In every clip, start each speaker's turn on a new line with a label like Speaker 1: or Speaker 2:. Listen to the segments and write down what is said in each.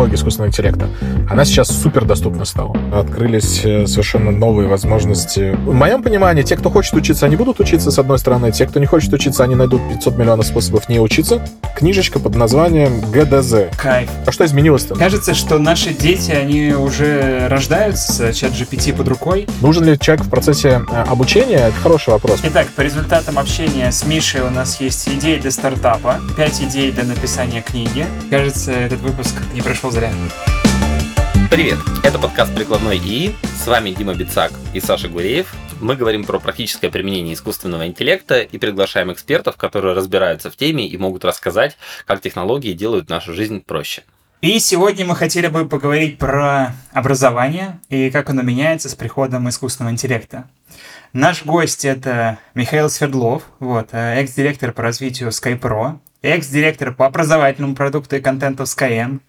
Speaker 1: технологии искусственного интеллекта, она сейчас супер доступна стала. Открылись э, совершенно новые возможности. В моем понимании, те, кто хочет учиться, они будут учиться, с одной стороны. Те, кто не хочет учиться, они найдут 500 миллионов способов не учиться. Книжечка под названием ГДЗ.
Speaker 2: Кайф.
Speaker 1: А что изменилось-то?
Speaker 2: Кажется, что наши дети, они уже рождаются с чат GPT под рукой.
Speaker 1: Нужен ли человек в процессе э, обучения? Это хороший вопрос.
Speaker 2: Итак, по результатам общения с Мишей у нас есть идеи для стартапа, 5 идей для написания книги. Кажется, этот выпуск не прошел зря.
Speaker 3: Привет, это подкаст «Прикладной ИИ». С вами Дима Бицак и Саша Гуреев. Мы говорим про практическое применение искусственного интеллекта и приглашаем экспертов, которые разбираются в теме и могут рассказать, как технологии делают нашу жизнь проще.
Speaker 2: И сегодня мы хотели бы поговорить про образование и как оно меняется с приходом искусственного интеллекта. Наш гость это Михаил Свердлов, вот, э, экс-директор по развитию SkyPro, экс-директор по образовательному продукту и контенту Skyeng,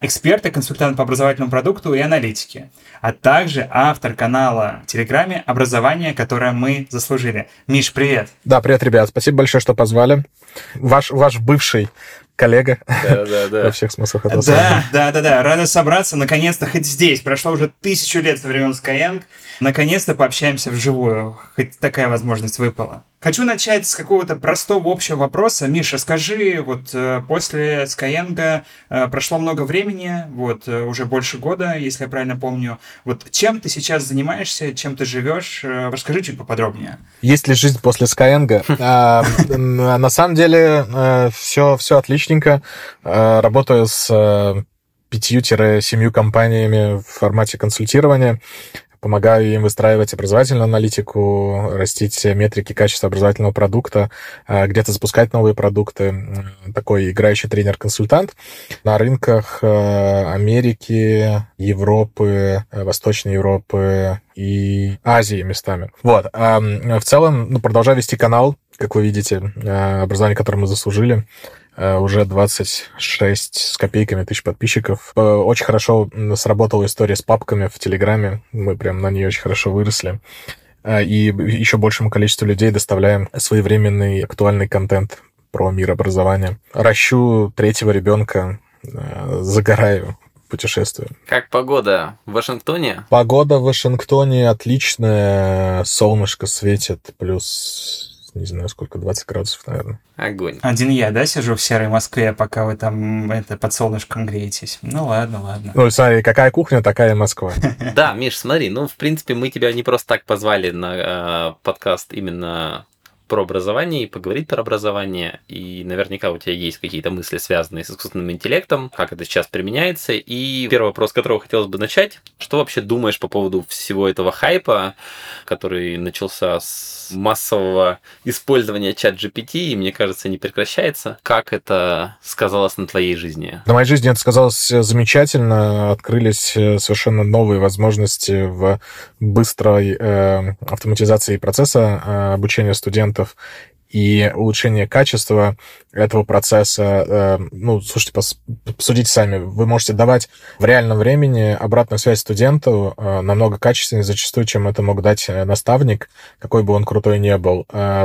Speaker 2: эксперт и консультант по образовательному продукту и аналитике, а также автор канала в Телеграме «Образование, которое мы заслужили». Миш, привет!
Speaker 1: Да, привет, ребят. Спасибо большое, что позвали. Ваш, ваш бывший коллега
Speaker 3: Да, да, да.
Speaker 1: во всех смыслах этого слова.
Speaker 2: Да, да, да, да. Рада собраться, наконец-то, хоть здесь. Прошло уже тысячу лет со времен Skyeng. Наконец-то пообщаемся вживую. Хоть такая возможность выпала. Хочу начать с какого-то простого общего вопроса. Миша, скажи, вот э, после Skyeng э, прошло много времени, вот э, уже больше года, если я правильно помню. Вот чем ты сейчас занимаешься, чем ты живешь? Расскажи чуть поподробнее.
Speaker 1: Есть ли жизнь после Skyeng? А, м, На самом деле все, все отличненько. А, Работаю с пятью-семью компаниями в формате консультирования. Помогаю им выстраивать образовательную аналитику, растить метрики качества образовательного продукта, а, где-то запускать новые продукты. Такой играющий тренер-консультант на рынках э, Америки, Европы, э, Восточной Европы и Азии местами. Вот. а, В целом, ну, продолжаю вести канал, как вы видите, образование, которое мы заслужили. Э, Уже 26 с копейками тысяч подписчиков. Э, Очень хорошо сработала история с папками в Телеграме. Мы прям на нее очень хорошо выросли. Э, И еще большему количеству людей доставляем своевременный актуальный контент про мир образования. Ращу третьего ребенка, загораю, путешествую.
Speaker 3: Как погода в Вашингтоне?
Speaker 1: Погода в Вашингтоне отличная, солнышко светит, плюс, не знаю, сколько, 20 градусов, наверное.
Speaker 3: Огонь.
Speaker 2: Один я, да, сижу в серой Москве, пока вы там это, под солнышком греетесь? Ну ладно, ладно.
Speaker 1: Ну, смотри, какая кухня, такая и Москва.
Speaker 3: Да, Миш, смотри, ну, в принципе, мы тебя не просто так позвали на э, подкаст именно про образование и поговорить про образование. И наверняка у тебя есть какие-то мысли, связанные с искусственным интеллектом, как это сейчас применяется. И первый вопрос, с которого хотелось бы начать. Что вообще думаешь по поводу всего этого хайпа, который начался с массового использования чат GPT и, мне кажется, не прекращается? Как это сказалось на твоей жизни?
Speaker 1: На моей жизни это сказалось замечательно. Открылись э, совершенно новые возможности в быстрой э, автоматизации процесса э, обучения студентов и улучшение качества этого процесса. Э, Ну, слушайте, пос- посудите сами. Вы можете давать в реальном времени обратную связь студенту э, намного качественнее зачастую, чем это мог дать э, наставник, какой бы он крутой не был.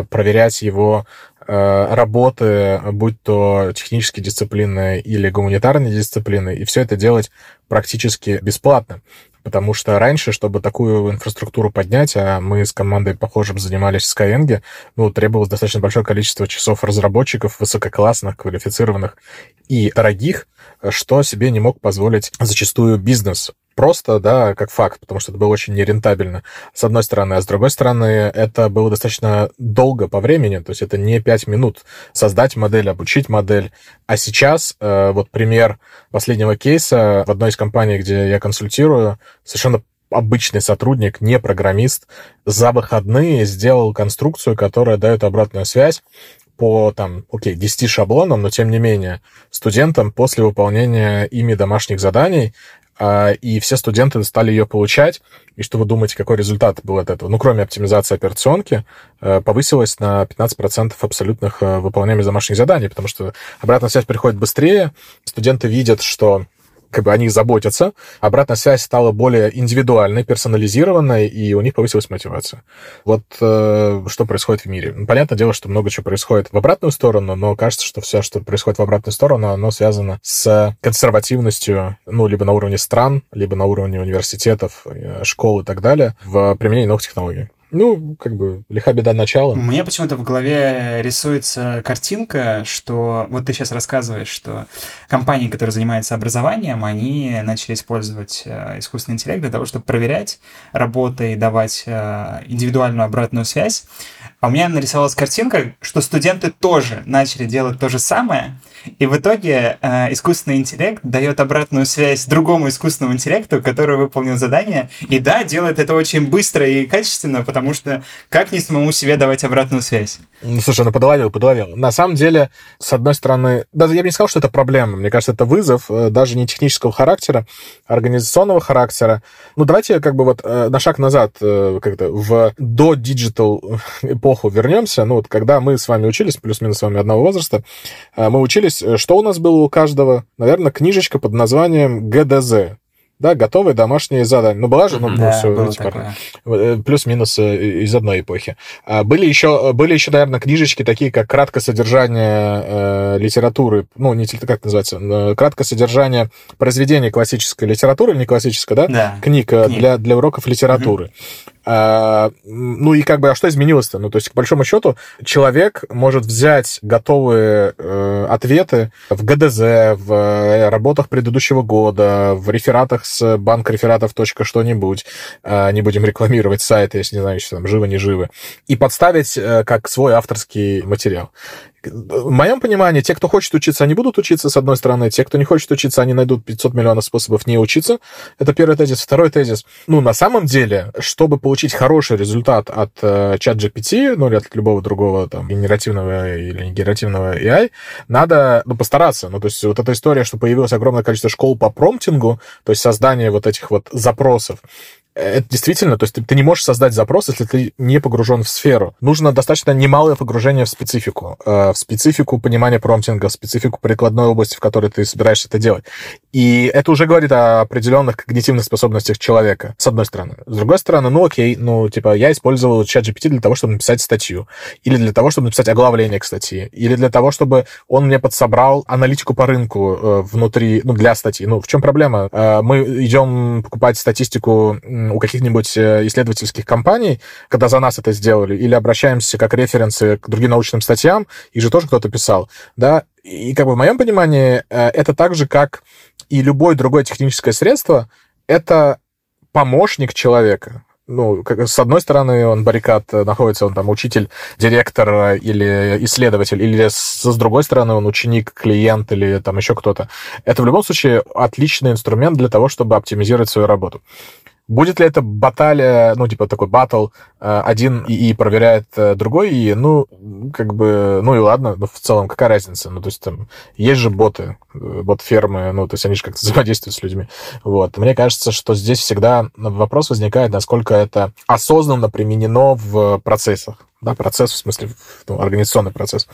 Speaker 1: Проверять его работы, будь то технические дисциплины или гуманитарные дисциплины, и все это делать практически бесплатно. Потому что раньше, чтобы такую инфраструктуру поднять, а мы с командой, похожим, занимались в Skyeng, ну, требовалось достаточно большое количество часов разработчиков, высококлассных, квалифицированных и дорогих, что себе не мог позволить зачастую бизнес. Просто, да, как факт, потому что это было очень нерентабельно, с одной стороны. А с другой стороны, это было достаточно долго по времени, то есть это не 5 минут создать модель, обучить модель. А сейчас, э, вот пример последнего кейса в одной из компаний, где я консультирую, совершенно обычный сотрудник, не программист, за выходные сделал конструкцию, которая дает обратную связь по, там, окей, 10 шаблонам, но тем не менее, студентам после выполнения ими домашних заданий и все студенты стали ее получать. И что вы думаете, какой результат был от этого? Ну, кроме оптимизации операционки, э, повысилось на 15% абсолютных э, выполняемых домашних заданий, потому что обратная связь приходит быстрее, студенты видят, что как бы они заботятся, обратная связь стала более индивидуальной, персонализированной, и у них повысилась мотивация. Вот э, что происходит в мире. Ну, понятное дело, что много чего происходит в обратную сторону, но кажется, что все, что происходит в обратную сторону, оно связано с консервативностью, ну, либо на уровне стран, либо на уровне университетов, э, школ и так далее, в применении новых технологий. Ну, как бы, лиха беда начала.
Speaker 2: Мне почему-то в голове рисуется картинка, что вот ты сейчас рассказываешь, что компании, которые занимаются образованием, они начали использовать э, искусственный интеллект для того, чтобы проверять работы и давать э, индивидуальную обратную связь. А у меня нарисовалась картинка, что студенты тоже начали делать то же самое, и в итоге э, искусственный интеллект дает обратную связь другому искусственному интеллекту, который выполнил задание. И да, делает это очень быстро и качественно, потому что как не самому себе давать обратную связь?
Speaker 1: Ну, слушай, ну подловил, подловил. На самом деле, с одной стороны, даже я бы не сказал, что это проблема. Мне кажется, это вызов э, даже не технического характера, а организационного характера. Ну, давайте как бы вот э, на шаг назад, э, как-то в до digital эпоху вернемся. Ну, вот когда мы с вами учились, плюс-минус с вами одного возраста, мы учились, что у нас было у каждого? Наверное, книжечка под названием ГДЗ да, готовые домашние задания. Ну, была же, ну, да, все, ну, типа, э, плюс-минус э, из одной эпохи. А были еще, были еще, наверное, книжечки такие, как краткое содержание э, литературы, ну, не как называется, э, краткое содержание произведения классической литературы, не классической, да?
Speaker 2: Да.
Speaker 1: Книг, Книг. Для, для уроков литературы. Угу. А, ну и как бы, а что изменилось-то? Ну, то есть, к большому счету, человек может взять готовые э, ответы в ГДЗ, в э, работах предыдущего года, в рефератах с банк рефератов что-нибудь, э, не будем рекламировать сайты, если не знаю, еще там живы, не живы, и подставить э, как свой авторский материал. В моем понимании, те, кто хочет учиться, они будут учиться, с одной стороны. Те, кто не хочет учиться, они найдут 500 миллионов способов не учиться. Это первый тезис. Второй тезис. Ну, на самом деле, чтобы получить хороший результат от э, чат GPT, ну, или от любого другого там генеративного или негенеративного AI, надо ну, постараться. Ну, то есть вот эта история, что появилось огромное количество школ по промптингу, то есть создание вот этих вот запросов, это действительно, то есть ты, ты не можешь создать запрос, если ты не погружен в сферу. Нужно достаточно немалое погружение в специфику, э, в специфику понимания промптинга, в специфику прикладной области, в которой ты собираешься это делать. И это уже говорит о определенных когнитивных способностях человека, с одной стороны. С другой стороны, ну окей, ну типа я использовал чат GPT для того, чтобы написать статью, или для того, чтобы написать оглавление к статье, или для того, чтобы он мне подсобрал аналитику по рынку э, внутри, ну для статьи. Ну в чем проблема? Э, мы идем покупать статистику у каких-нибудь э, исследовательских компаний, когда за нас это сделали, или обращаемся как референсы к другим научным статьям, и же тоже кто-то писал, да, и как бы в моем понимании э, это так же, как и любое другое техническое средство, это помощник человека. Ну, как, с одной стороны, он баррикад э, находится, он там учитель, директор или исследователь, или с, с другой стороны, он ученик, клиент или там еще кто-то. Это в любом случае отличный инструмент для того, чтобы оптимизировать свою работу. Будет ли это баталия, ну, типа такой батл, э, один и проверяет э, другой, и, ну, как бы, ну и ладно, но в целом какая разница? Ну, то есть там есть же боты, э, бот-фермы, ну, то есть они же как-то взаимодействуют с людьми. Вот. Мне кажется, что здесь всегда вопрос возникает, насколько это осознанно применено в процессах да, процесс, в смысле, ну, организационный процесс.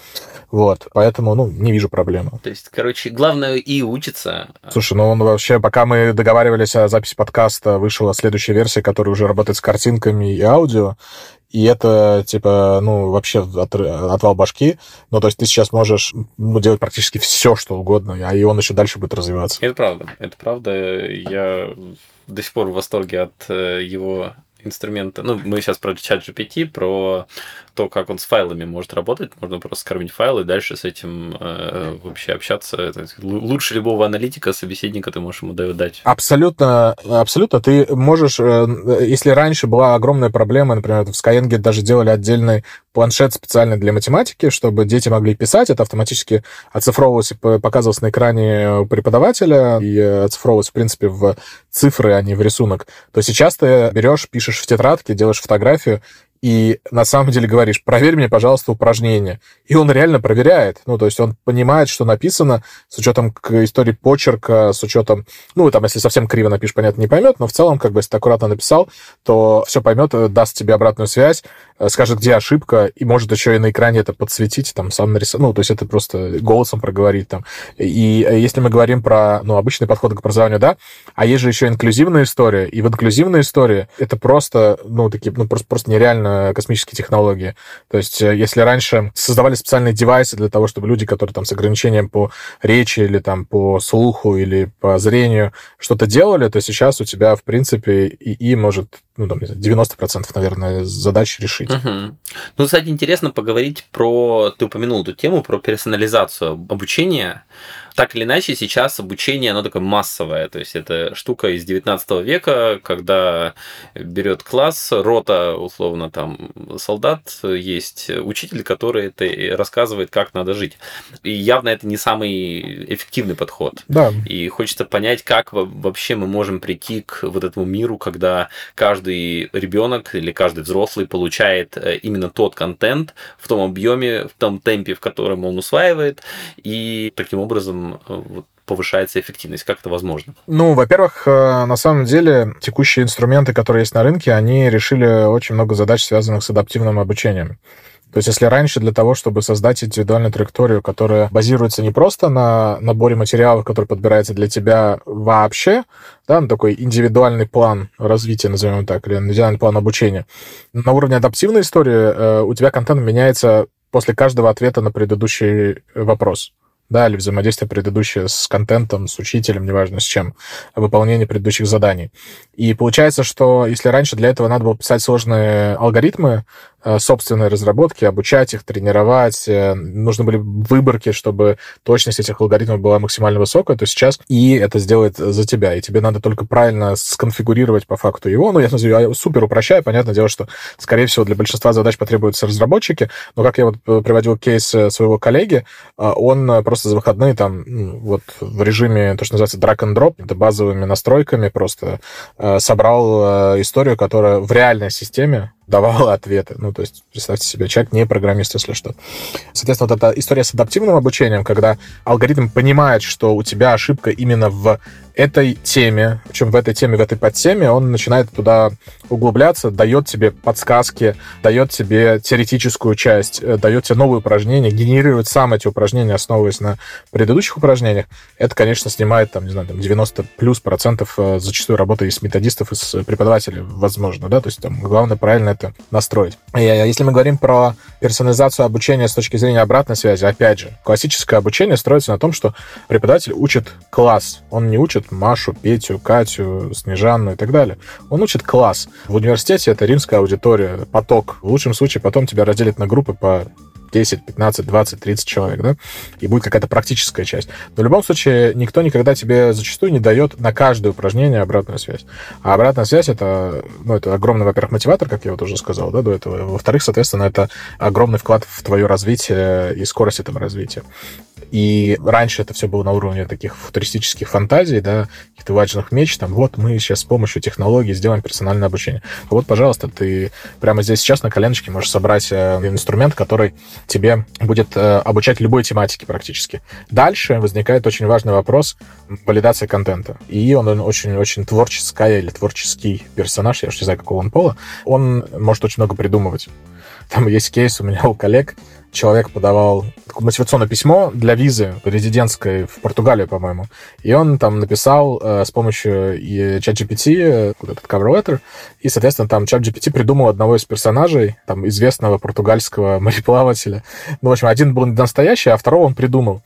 Speaker 1: Вот, поэтому, ну, не вижу проблемы.
Speaker 3: То есть, короче, главное и учиться.
Speaker 1: Слушай, ну, он вообще, пока мы договаривались о записи подкаста, вышла следующая версия, которая уже работает с картинками и аудио, и это, типа, ну, вообще от, отвал башки. Ну, то есть ты сейчас можешь ну, делать практически все, что угодно, а и он еще дальше будет развиваться.
Speaker 3: Это правда, это правда. Я до сих пор в восторге от э, его инструмента. Ну, мы сейчас про чат GPT, про то, как он с файлами может работать. Можно просто скормить файл и дальше с этим э, вообще общаться. Это лучше любого аналитика, собеседника ты можешь ему дать.
Speaker 1: Абсолютно, абсолютно. Ты можешь, э, если раньше была огромная проблема, например, в Skyeng даже делали отдельный планшет специально для математики, чтобы дети могли писать, это автоматически оцифровывалось показывалось на экране преподавателя и оцифровывалось, в принципе, в цифры, а не в рисунок, то сейчас ты берешь, пишешь в тетрадке, делаешь фотографию, и на самом деле говоришь, проверь мне, пожалуйста, упражнение. И он реально проверяет. Ну, то есть он понимает, что написано, с учетом истории почерка, с учетом, ну, там, если совсем криво напишешь, понятно, не поймет, но в целом, как бы, если ты аккуратно написал, то все поймет, даст тебе обратную связь. Э, скажет, где ошибка, и может еще и на экране это подсветить, там, сам нарисовать. Ну, то есть это просто голосом проговорить там. И э, если мы говорим про, ну, обычный подход к образованию, да, а есть же еще инклюзивная история, и в инклюзивной истории это просто, ну, такие, ну, просто, просто нереально космические технологии. То есть если раньше создавали специальные девайсы для того, чтобы люди, которые там с ограничением по речи или там по слуху или по зрению что-то делали, то сейчас у тебя, в принципе, и может ну, там, 90%, наверное, задач решить.
Speaker 3: Угу. Ну, кстати, интересно поговорить про... Ты упомянул эту тему, про персонализацию обучения так или иначе, сейчас обучение, оно такое массовое. То есть, это штука из 19 века, когда берет класс, рота, условно, там, солдат, есть учитель, который это рассказывает, как надо жить. И явно это не самый эффективный подход.
Speaker 1: Да.
Speaker 3: И хочется понять, как вообще мы можем прийти к вот этому миру, когда каждый ребенок или каждый взрослый получает э, именно тот контент в том объеме, в том темпе, в котором он усваивает, и таким образом Э, повышается эффективность? Как это возможно?
Speaker 1: Ну, во-первых, э, на самом деле текущие инструменты, которые есть на рынке, они решили очень много задач, связанных с адаптивным обучением. То есть если раньше для того, чтобы создать индивидуальную траекторию, которая базируется не просто на наборе материалов, который подбирается для тебя вообще, да, на такой индивидуальный план развития, назовем так, или индивидуальный план обучения, на уровне адаптивной истории э, у тебя контент меняется после каждого ответа на предыдущий вопрос да, или взаимодействие предыдущее с контентом, с учителем, неважно с чем, выполнение предыдущих заданий. И получается, что если раньше для этого надо было писать сложные алгоритмы, собственной разработки, обучать их, тренировать. Э, нужны были выборки, чтобы точность этих алгоритмов была максимально высокая, то сейчас и это сделает за тебя. И тебе надо только правильно сконфигурировать по факту его. Ну, я, я супер упрощаю. Понятное дело, что, скорее всего, для большинства задач потребуются разработчики. Но как я вот э, приводил кейс своего коллеги, он просто за выходные там ну, вот в режиме, то, что называется drag and drop, это базовыми настройками просто собрал историю, которая в реальной системе давала ответы. Ну, то есть, представьте себе, человек не программист, если что. Соответственно, вот эта история с адаптивным обучением, когда алгоритм понимает, что у тебя ошибка именно в этой теме, причем в этой теме, в этой подтеме, он начинает туда углубляться, дает тебе подсказки, дает тебе теоретическую часть, э, дает тебе новые упражнения, генерирует сам эти упражнения, основываясь на предыдущих упражнениях. Это, конечно, снимает, там, не знаю, там 90 плюс процентов э, зачастую работы из методистов, из преподавателей, возможно, да, то есть там главное правильно это настроить. А если мы говорим про персонализацию обучения с точки зрения обратной связи, опять же, классическое обучение строится на том, что преподаватель учит класс, он не учит Машу, Петю, Катю, Снежанну и так далее. Он учит класс. В университете это римская аудитория, поток. В лучшем случае потом тебя разделят на группы по 10, 15, 20, 30 человек, да, и будет какая-то практическая часть. Но в любом случае никто никогда тебе зачастую не дает на каждое упражнение обратную связь. А обратная связь это, ну, это огромный, во-первых, мотиватор, как я вот уже сказал, да, до этого. Во-вторых, соответственно, это огромный вклад в твое развитие и скорость этого развития. И раньше это все было на уровне таких футуристических фантазий, да, каких-то важных меч, там, вот мы сейчас с помощью технологий сделаем персональное обучение. А вот, пожалуйста, ты прямо здесь сейчас на коленочке можешь собрать э, инструмент, который тебе будет э, обучать любой тематике практически. Дальше возникает очень важный вопрос валидации контента. И он очень-очень творческая или творческий персонаж, я уж не знаю, какого он пола, он может очень много придумывать. Там есть кейс у меня у коллег, человек подавал мотивационное письмо для визы резидентской в Португалию, по-моему. И он там написал э, с помощью ChatGPT э, этот cover letter, и, соответственно, там ChatGPT придумал одного из персонажей, там, известного португальского мореплавателя. Ну, в общем, один был настоящий, а второго он придумал.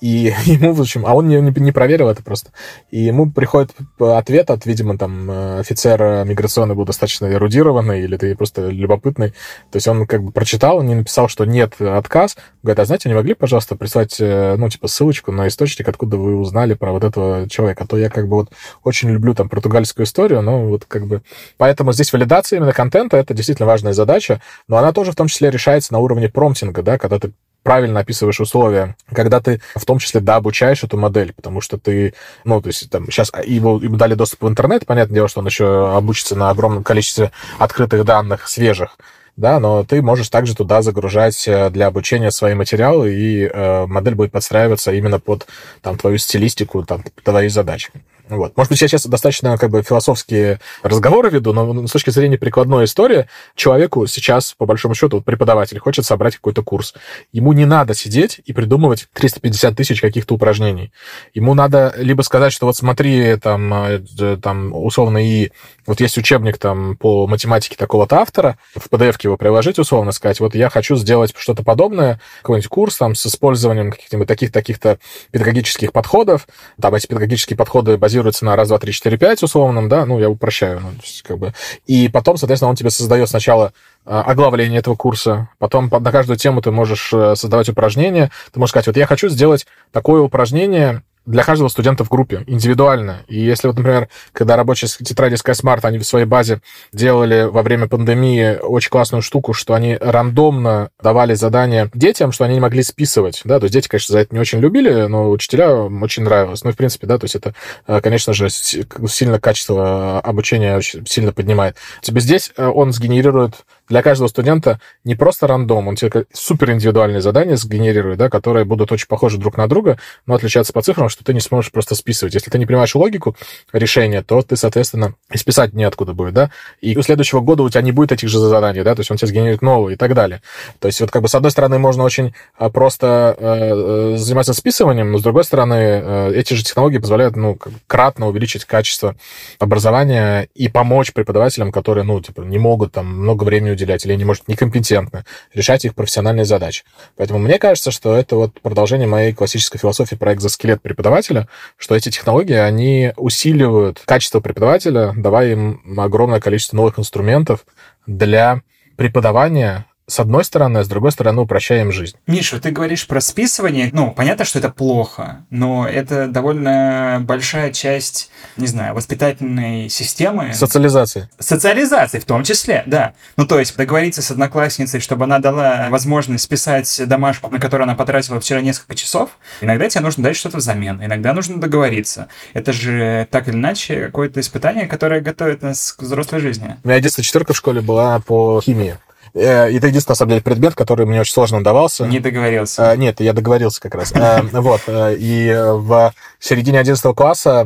Speaker 1: И ему, в общем, а он не, не, проверил это просто. И ему приходит ответ от, видимо, там, офицера миграционный был достаточно эрудированный, или ты просто любопытный. То есть он как бы прочитал, не написал, что нет, отказ. Говорит, а знаете, не могли, пожалуйста, прислать, э, ну, типа, ссылочку на источник, откуда вы узнали про вот этого человека. А то я как бы вот очень люблю там португальскую историю, но вот как бы... Поэтому здесь валидация именно контента — это действительно важная задача, но она тоже в том числе решается на уровне промптинга, да, когда ты правильно описываешь условия, когда ты в том числе, да, обучаешь эту модель, потому что ты, ну, то есть там сейчас ему, ему дали доступ в интернет, понятное дело, что он еще обучится на огромном количестве открытых данных, свежих, да, но ты можешь также туда загружать э, для обучения свои материалы, и э, модель будет подстраиваться именно под там, твою стилистику, там, твои задачи. Вот. Может быть, я сейчас достаточно как бы философские разговоры веду, но с точки зрения прикладной истории, человеку сейчас, по большому счету, вот преподаватель хочет собрать какой-то курс. Ему не надо сидеть и придумывать 350 тысяч каких-то упражнений. Ему надо либо сказать, что вот смотри, там, э, там условно, и вот есть учебник там по математике такого-то автора, в PDF его приложить, условно сказать, вот я хочу сделать что-то подобное, какой-нибудь курс там с использованием каких-нибудь таких-таких-то педагогических подходов. Там эти педагогические подходы базируются на раз, два, три, четыре, пять условном, да, ну, я упрощаю, ну, как бы. И потом, соответственно, он тебе создает сначала а, оглавление этого курса. Потом на каждую тему ты можешь э, создавать упражнения. Ты можешь сказать, вот я хочу сделать такое упражнение, для каждого студента в группе, индивидуально. И если вот, например, когда рабочие тетради SkySmart, они в своей базе делали во время пандемии очень классную штуку, что они рандомно давали задания детям, что они не могли списывать, да, то есть дети, конечно, за это не очень любили, но учителям очень нравилось. Ну, в принципе, да, то есть это, э, конечно же, сильно качество обучения очень сильно поднимает. Тебе здесь э, он сгенерирует для каждого студента не просто рандом, он тебе супер индивидуальные задания сгенерирует, да, которые будут очень похожи друг на друга, но отличаться по цифрам, что ты не сможешь просто списывать. Если ты не понимаешь логику решения, то ты, соответственно, списать неоткуда будет, да, и у следующего года у тебя не будет этих же заданий, да, то есть он тебе сгенерирует новые и так далее. То есть вот как бы с одной стороны можно очень а, просто э, э, заниматься списыванием, но с другой стороны э, эти же технологии позволяют, ну, кратно увеличить качество образования и помочь преподавателям, которые, ну, типа, не могут там много времени уделять или не может некомпетентны решать их профессиональные задачи. Поэтому мне кажется, что это вот продолжение моей классической философии про экзоскелет преподавателя, что эти технологии, они усиливают качество преподавателя, давая им огромное количество новых инструментов для преподавания с одной стороны, а с другой стороны упрощаем жизнь.
Speaker 2: Миша, ты говоришь про списывание. Ну, понятно, что это плохо, но это довольно большая часть, не знаю, воспитательной системы.
Speaker 1: Социализации.
Speaker 2: Социализации в том числе, да. Ну, то есть договориться с одноклассницей, чтобы она дала возможность списать домашку, на которую она потратила вчера несколько часов. Иногда тебе нужно дать что-то взамен, иногда нужно договориться. Это же так или иначе какое-то испытание, которое готовит нас к взрослой жизни.
Speaker 1: У меня единственная четверка в школе была по химии. Э, и это единственный, на самом деле, предмет, который мне очень сложно давался.
Speaker 2: Не договорился.
Speaker 1: Э, нет, я договорился как раз. Э, вот. И в середине 11 класса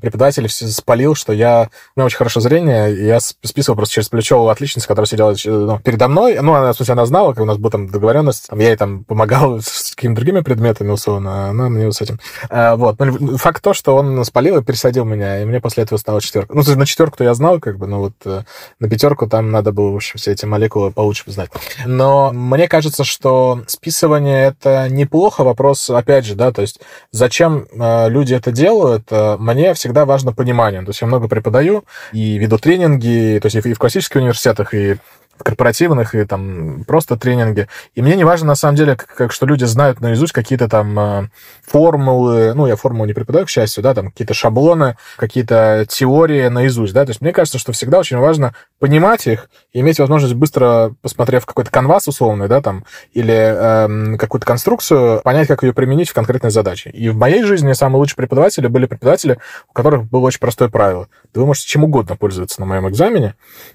Speaker 1: преподаватель спалил, что я... У меня очень хорошее зрение, я списывал просто через плечо отличницу, которая сидела ну, передо мной. Ну, она, в смысле, она знала, как у нас была там договоренность. Я ей там помогал с какими-то другими предметами, условно, она мне с этим. Вот. Но ну, факт то, что он спалил и пересадил меня, и мне после этого стало четверка. Ну, на четверку-то я знал, как бы, но вот на пятерку там надо было, в общем, все эти молекулы молекулы получше знать. Но мне кажется, что списывание это неплохо. Вопрос, опять же, да, то есть зачем э, люди это делают, э, мне всегда важно понимание. То есть я много преподаю и веду тренинги, то есть и в классических университетах, и корпоративных и там просто тренинги. И мне не важно, на самом деле, как, как что люди знают наизусть какие-то там э, формулы, ну, я формулу не преподаю, к счастью, да, там какие-то шаблоны, какие-то теории наизусть, да, то есть мне кажется, что всегда очень важно понимать их иметь возможность быстро, посмотрев какой-то канвас условный, да, там, или э, какую-то конструкцию, понять, как ее применить в конкретной задаче. И в моей жизни самые лучшие преподаватели были преподаватели, у которых было очень простое правило. Вы можете чем угодно пользоваться на моем экзамене.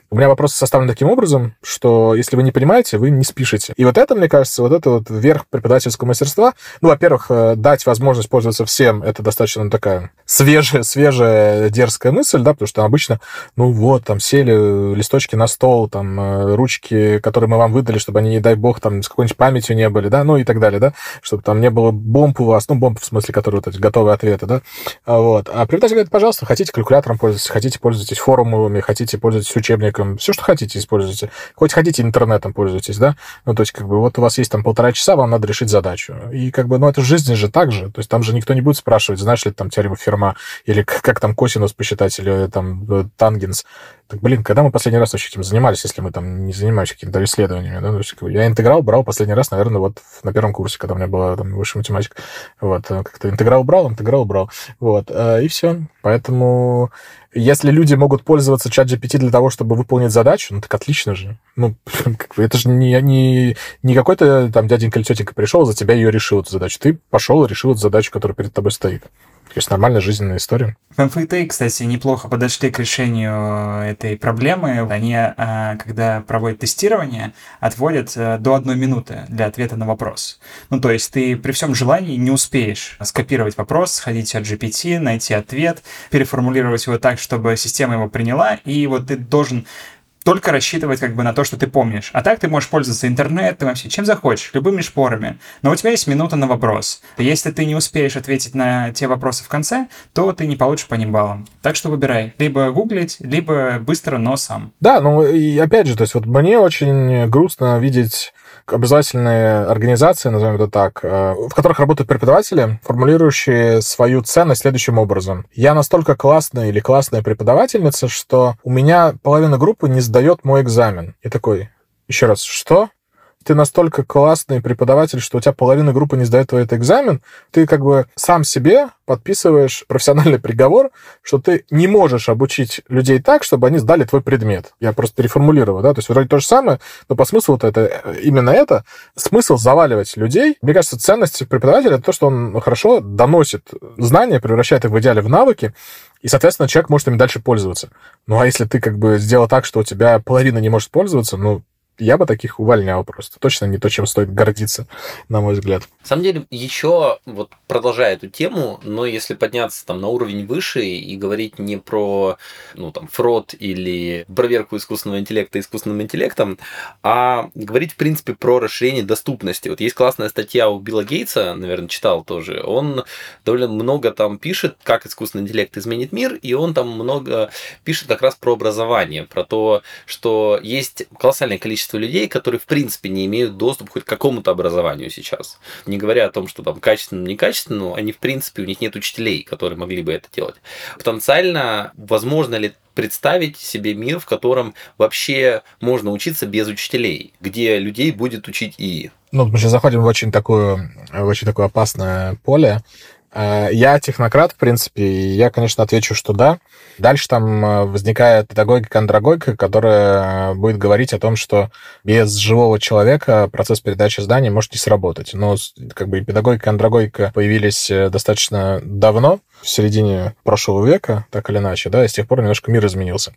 Speaker 1: У меня вопросы составлены таким образом, что если вы не понимаете, вы не спишете. И вот это, мне кажется, вот это вот верх преподавательского мастерства. Ну, во-первых, э, дать возможность пользоваться всем, это достаточно такая свежая, свежая, дерзкая мысль, да, потому что обычно, ну вот, там сели листочки на стол, там э, ручки, которые мы вам выдали, чтобы они, не дай бог, там с какой-нибудь памятью не были, да, ну и так далее, да, чтобы там не было бомб у вас, ну, бомб в смысле, которые вот эти готовые ответы, да, а вот. А преподаватель говорит, пожалуйста, хотите калькулятором пользоваться, хотите пользуйтесь форумами, хотите пользуйтесь учебником, все, что хотите, используйте. Хоть хотите интернетом пользуйтесь, да, ну, то есть, как бы, вот у вас есть там полтора часа, вам надо решить задачу. И, как бы, ну, это в жизни же так же, то есть, там же никто не будет спрашивать, знаешь ли там теорему Ферма, или как там косинус посчитать, или там э, тангенс. Так, блин, когда мы последний раз вообще этим занимались, если мы там не занимаемся какими-то исследованиями, да? я интеграл брал последний раз, наверное, вот на первом курсе, когда у меня была там высшая математика. Вот, э, как-то интеграл брал, интеграл брал. Вот, э, и все. Поэтому если люди могут пользоваться чат GPT для того, чтобы выполнить задачу, ну так отлично же. Ну, это же не, не, не какой-то там дяденька или тетенька пришел, за тебя ее решил, эту задачу. Ты пошел и решил эту задачу, которая перед тобой стоит. Есть нормальная жизненная история.
Speaker 2: МФТ, кстати, неплохо подошли к решению этой проблемы. Они, а, когда проводят тестирование, отводят э, до одной минуты для ответа на вопрос. Ну, то есть ты при всем желании не успеешь скопировать вопрос, сходить от GPT, найти ответ, переформулировать его так, чтобы система его приняла, и вот ты должен только рассчитывать как бы на то, что ты помнишь. А так ты можешь пользоваться интернетом, вообще чем захочешь, любыми шпорами. Но у тебя есть минута на вопрос. Если ты не успеешь ответить на те вопросы в конце, то ты не получишь по ним баллам. Так что выбирай. Либо гуглить, либо быстро, но сам.
Speaker 1: Да, ну и опять же, то есть вот мне очень грустно видеть образовательные организации, назовем это так, э, в которых работают преподаватели, формулирующие свою ценность следующим образом. Я настолько классная или классная преподавательница, что у меня половина группы не сдает мой экзамен. И такой, еще раз, что? Ты настолько классный преподаватель, что у тебя половина группы не сдает твой экзамен, ты как бы сам себе подписываешь профессиональный приговор, что ты не можешь обучить людей так, чтобы они сдали твой предмет. Я просто переформулировал, да, то есть вроде то же самое, но по смыслу вот это, именно это, смысл заваливать людей. Мне кажется, ценность преподавателя это то, что он хорошо доносит знания, превращает их в идеале в навыки, и, соответственно, человек может ими дальше пользоваться. Ну, а если ты как бы сделал так, что у тебя половина не может пользоваться, ну, я бы таких увольнял просто. Точно не то, чем стоит гордиться, на мой взгляд.
Speaker 3: На самом деле, еще вот продолжая эту тему, но если подняться там на уровень выше и говорить не про, ну, там, фрод или проверку искусственного интеллекта искусственным интеллектом, а говорить, в принципе, про расширение доступности. Вот есть классная статья у Билла Гейтса, наверное, читал тоже. Он довольно много там пишет, как искусственный интеллект изменит мир, и он там много пишет как раз про образование, про то, что есть колоссальное количество количество людей, которые, в принципе, не имеют доступ хоть к какому-то образованию сейчас. Не говоря о том, что там качественно, некачественно, они, в принципе, у них нет учителей, которые могли бы это делать. Потенциально, возможно ли представить себе мир, в котором вообще можно учиться без учителей, где людей будет учить и.
Speaker 1: Ну, мы сейчас заходим в очень такое, в очень такое опасное поле. Э, я технократ, в принципе, и я, конечно, отвечу, что да. Дальше там э, возникает педагогика-андрогогика, которая будет говорить о том, что без живого человека процесс передачи знаний может не сработать. Но как бы педагогика, и андрогогика появились э, достаточно давно, в середине прошлого века, так или иначе, да, и с тех пор немножко мир изменился.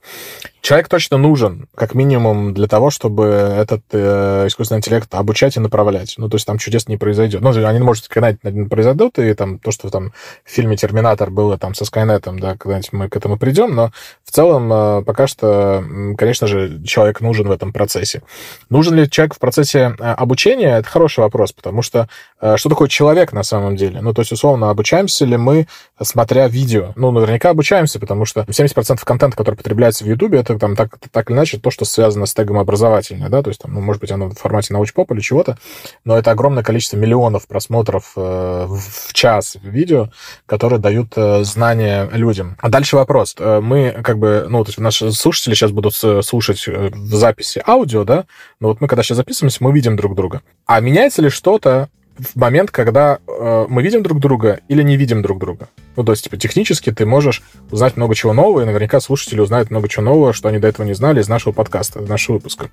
Speaker 1: Человек точно нужен, как минимум, для того, чтобы этот э, искусственный интеллект обучать и направлять. Ну, то есть там чудес не произойдет. Ну, они, может, когда-нибудь произойдут, и там то, что там в фильме «Терминатор» было там со Скайнетом, да, когда-нибудь мы к этому придем, но в целом э, пока что, конечно же, человек нужен в этом процессе. Нужен ли человек в процессе э, обучения? Это хороший вопрос, потому что э, что такое человек на самом деле? Ну, то есть, условно, обучаемся ли мы смотря видео. Ну, наверняка обучаемся, потому что 70% контента, который потребляется в Ютубе, это там так, так или иначе то, что связано с тегом образовательное, да, то есть там, ну, может быть, оно в формате научпоп или чего-то, но это огромное количество миллионов просмотров э, в час видео, которые дают э, знания людям. А дальше вопрос. Э, мы как бы, ну, то есть наши слушатели сейчас будут слушать э, в записи аудио, да, но вот мы когда сейчас записываемся, мы видим друг друга. А меняется ли что-то в момент, когда э, мы видим друг друга или не видим друг друга. Ну, то есть, типа, технически ты можешь узнать много чего нового, и наверняка слушатели узнают много чего нового, что они до этого не знали из нашего подкаста, из нашего выпуска.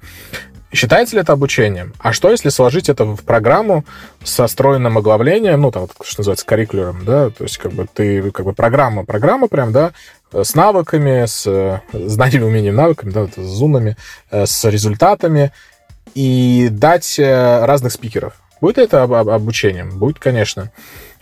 Speaker 1: Считается ли это обучением? А что, если сложить это в программу со стройным оглавлением, ну, там, что называется, каррикулером, да, то есть, как бы, ты, как бы, программа, программа прям, да, с навыками, с э, знаниями, умениями, навыками, да, с зунами, э, с результатами, и дать э, разных спикеров. Будет это об- об- обучением? Будет, конечно.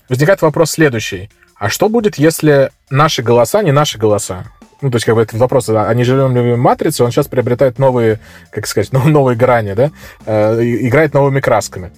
Speaker 1: Возникает вопрос следующий. А что будет, если наши голоса не наши голоса? Ну, то есть, как бы этот вопрос, а не живем ли в матрице, он сейчас приобретает новые, как сказать, новые грани, да, э, играет новыми красками.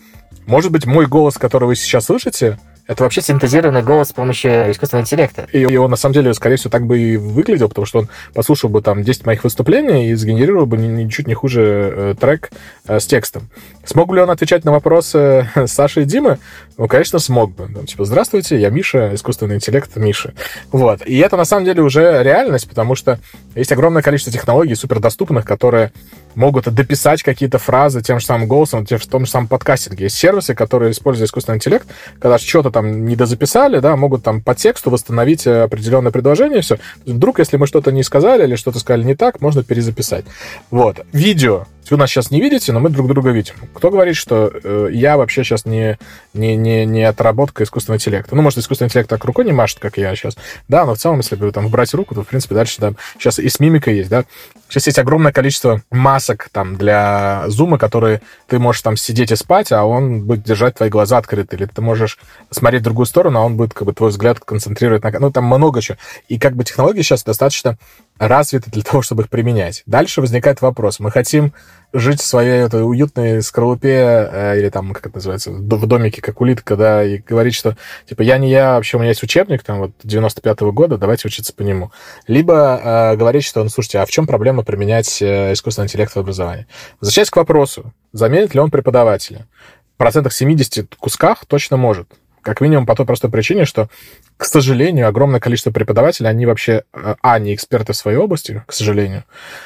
Speaker 1: Может быть, мой голос, который вы сейчас слышите,
Speaker 4: это вообще синтезированный голос с помощью искусственного интеллекта.
Speaker 1: И, и он, на самом деле, скорее всего, так бы и выглядел, потому что он послушал бы там 10 моих выступлений и сгенерировал бы ничуть не хуже э, трек э, с текстом. Смог ли он отвечать на вопросы Саши и Димы? Ну, конечно, смог бы. Там, типа, здравствуйте, я Миша, искусственный интеллект Миша. Вот. И это, на самом деле, уже реальность, потому что есть огромное количество технологий супердоступных, которые могут дописать какие-то фразы тем же самым голосом, тем, в том же самом подкастинге. Есть сервисы, которые используют искусственный интеллект, когда что-то там недозаписали, да, могут там по тексту восстановить э, определенное предложение, все. Вдруг, если мы что-то не сказали или что-то сказали не так, можно перезаписать. Вот. Видео Вы нас сейчас не видите, но мы друг друга видим. Кто говорит, что э, я вообще сейчас не, не, не, не отработка искусственного интеллекта? Ну, может, искусственный интеллект так рукой не машет, как я сейчас. Да, но в целом, если бы там брать руку, то, в принципе, дальше там сейчас и с мимикой есть, да. Сейчас есть огромное количество масок там для зума, которые ты можешь там сидеть и спать, а он будет держать твои глаза открыты. Или ты можешь смотреть в другую сторону, а он будет как бы твой взгляд концентрировать на... Ну, там много чего. И как бы технологии сейчас достаточно развиты для того, чтобы их применять. Дальше возникает вопрос. Мы хотим жить в своей этой уютной скорлупе э, или там, как это называется, в домике, как улитка, да, и говорить, что, типа, я не я, вообще у меня есть учебник, там, вот, 95-го года, давайте учиться по нему. Либо э, говорить, что, ну, слушайте, а в чем проблема применять э, искусственный интеллект в образовании? Возвращаясь к вопросу, заменит ли он преподавателя? В процентах 70 кусках точно может. Как минимум по той простой причине, что, к сожалению, огромное количество преподавателей, они вообще, э, а, не эксперты в своей области, к сожалению,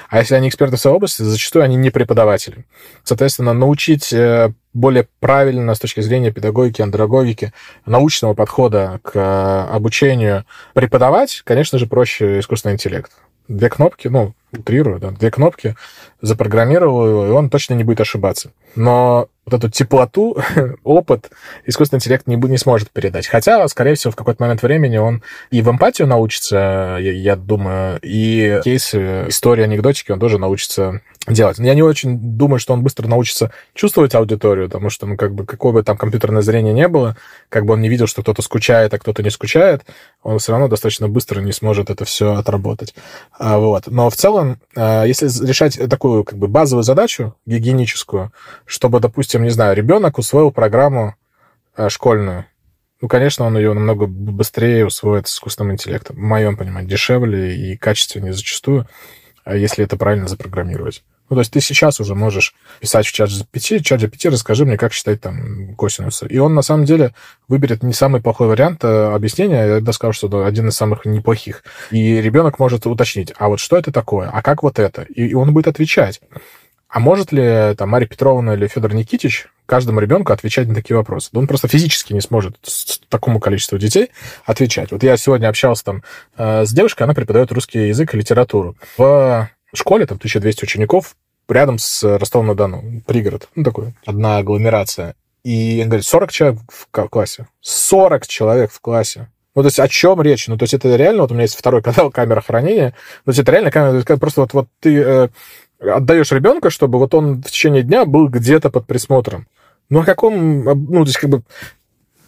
Speaker 1: а если они эксперты в своей области, зачастую они не преподаватели. Соответственно, научить э, более правильно с точки зрения педагогики, андрогогики, научного подхода к э, обучению преподавать, конечно же, проще искусственный интеллект. Две кнопки, ну, утрирую, да, две кнопки, запрограммировал его, и он точно не будет ошибаться. Но вот эту теплоту, опыт искусственный интеллект не, не сможет передать. Хотя, скорее всего, в какой-то момент времени он и в эмпатию научится, я, я думаю, и кейсы, истории, анекдотики он тоже научится делать. Я не очень думаю, что он быстро научится чувствовать аудиторию, потому что, ну, как бы, какое бы там компьютерное зрение не было, как бы он не видел, что кто-то скучает, а кто-то не скучает, он все равно достаточно быстро не сможет это все отработать. А, вот. Но в целом, а, если решать такую, как бы, базовую задачу гигиеническую, чтобы, допустим, не знаю, ребенок усвоил программу а, школьную, ну, конечно, он ее намного быстрее усвоит с искусственным интеллектом. В моем понимании, дешевле и качественнее зачастую, если это правильно запрограммировать. Ну, то есть ты сейчас уже можешь писать в чат GPT, чат GPT, расскажи мне, как считать там косинусы. И он, на самом деле, выберет не самый плохой вариант э, объяснения, я тогда скажу, что это один из самых неплохих. И ребенок может уточнить, а вот что это такое, а как вот это? И он будет отвечать. А может ли там Мария Петровна или Федор Никитич каждому ребенку отвечать на такие вопросы? Да он просто физически не сможет такому количеству детей отвечать. Вот я сегодня общался там э, с девушкой, она преподает русский язык и литературу. В школе, там 1200 учеников, рядом с Ростовом-на-Дону, пригород, ну, такой, одна агломерация. И он говорит, 40 человек в классе. 40 человек в классе. Ну, то есть о чем речь? Ну, то есть это реально, вот у меня есть второй канал камера хранения, то есть это реально камера, просто вот, вот ты э, отдаешь ребенка, чтобы вот он в течение дня был где-то под присмотром. Ну, о каком, ну, то есть как бы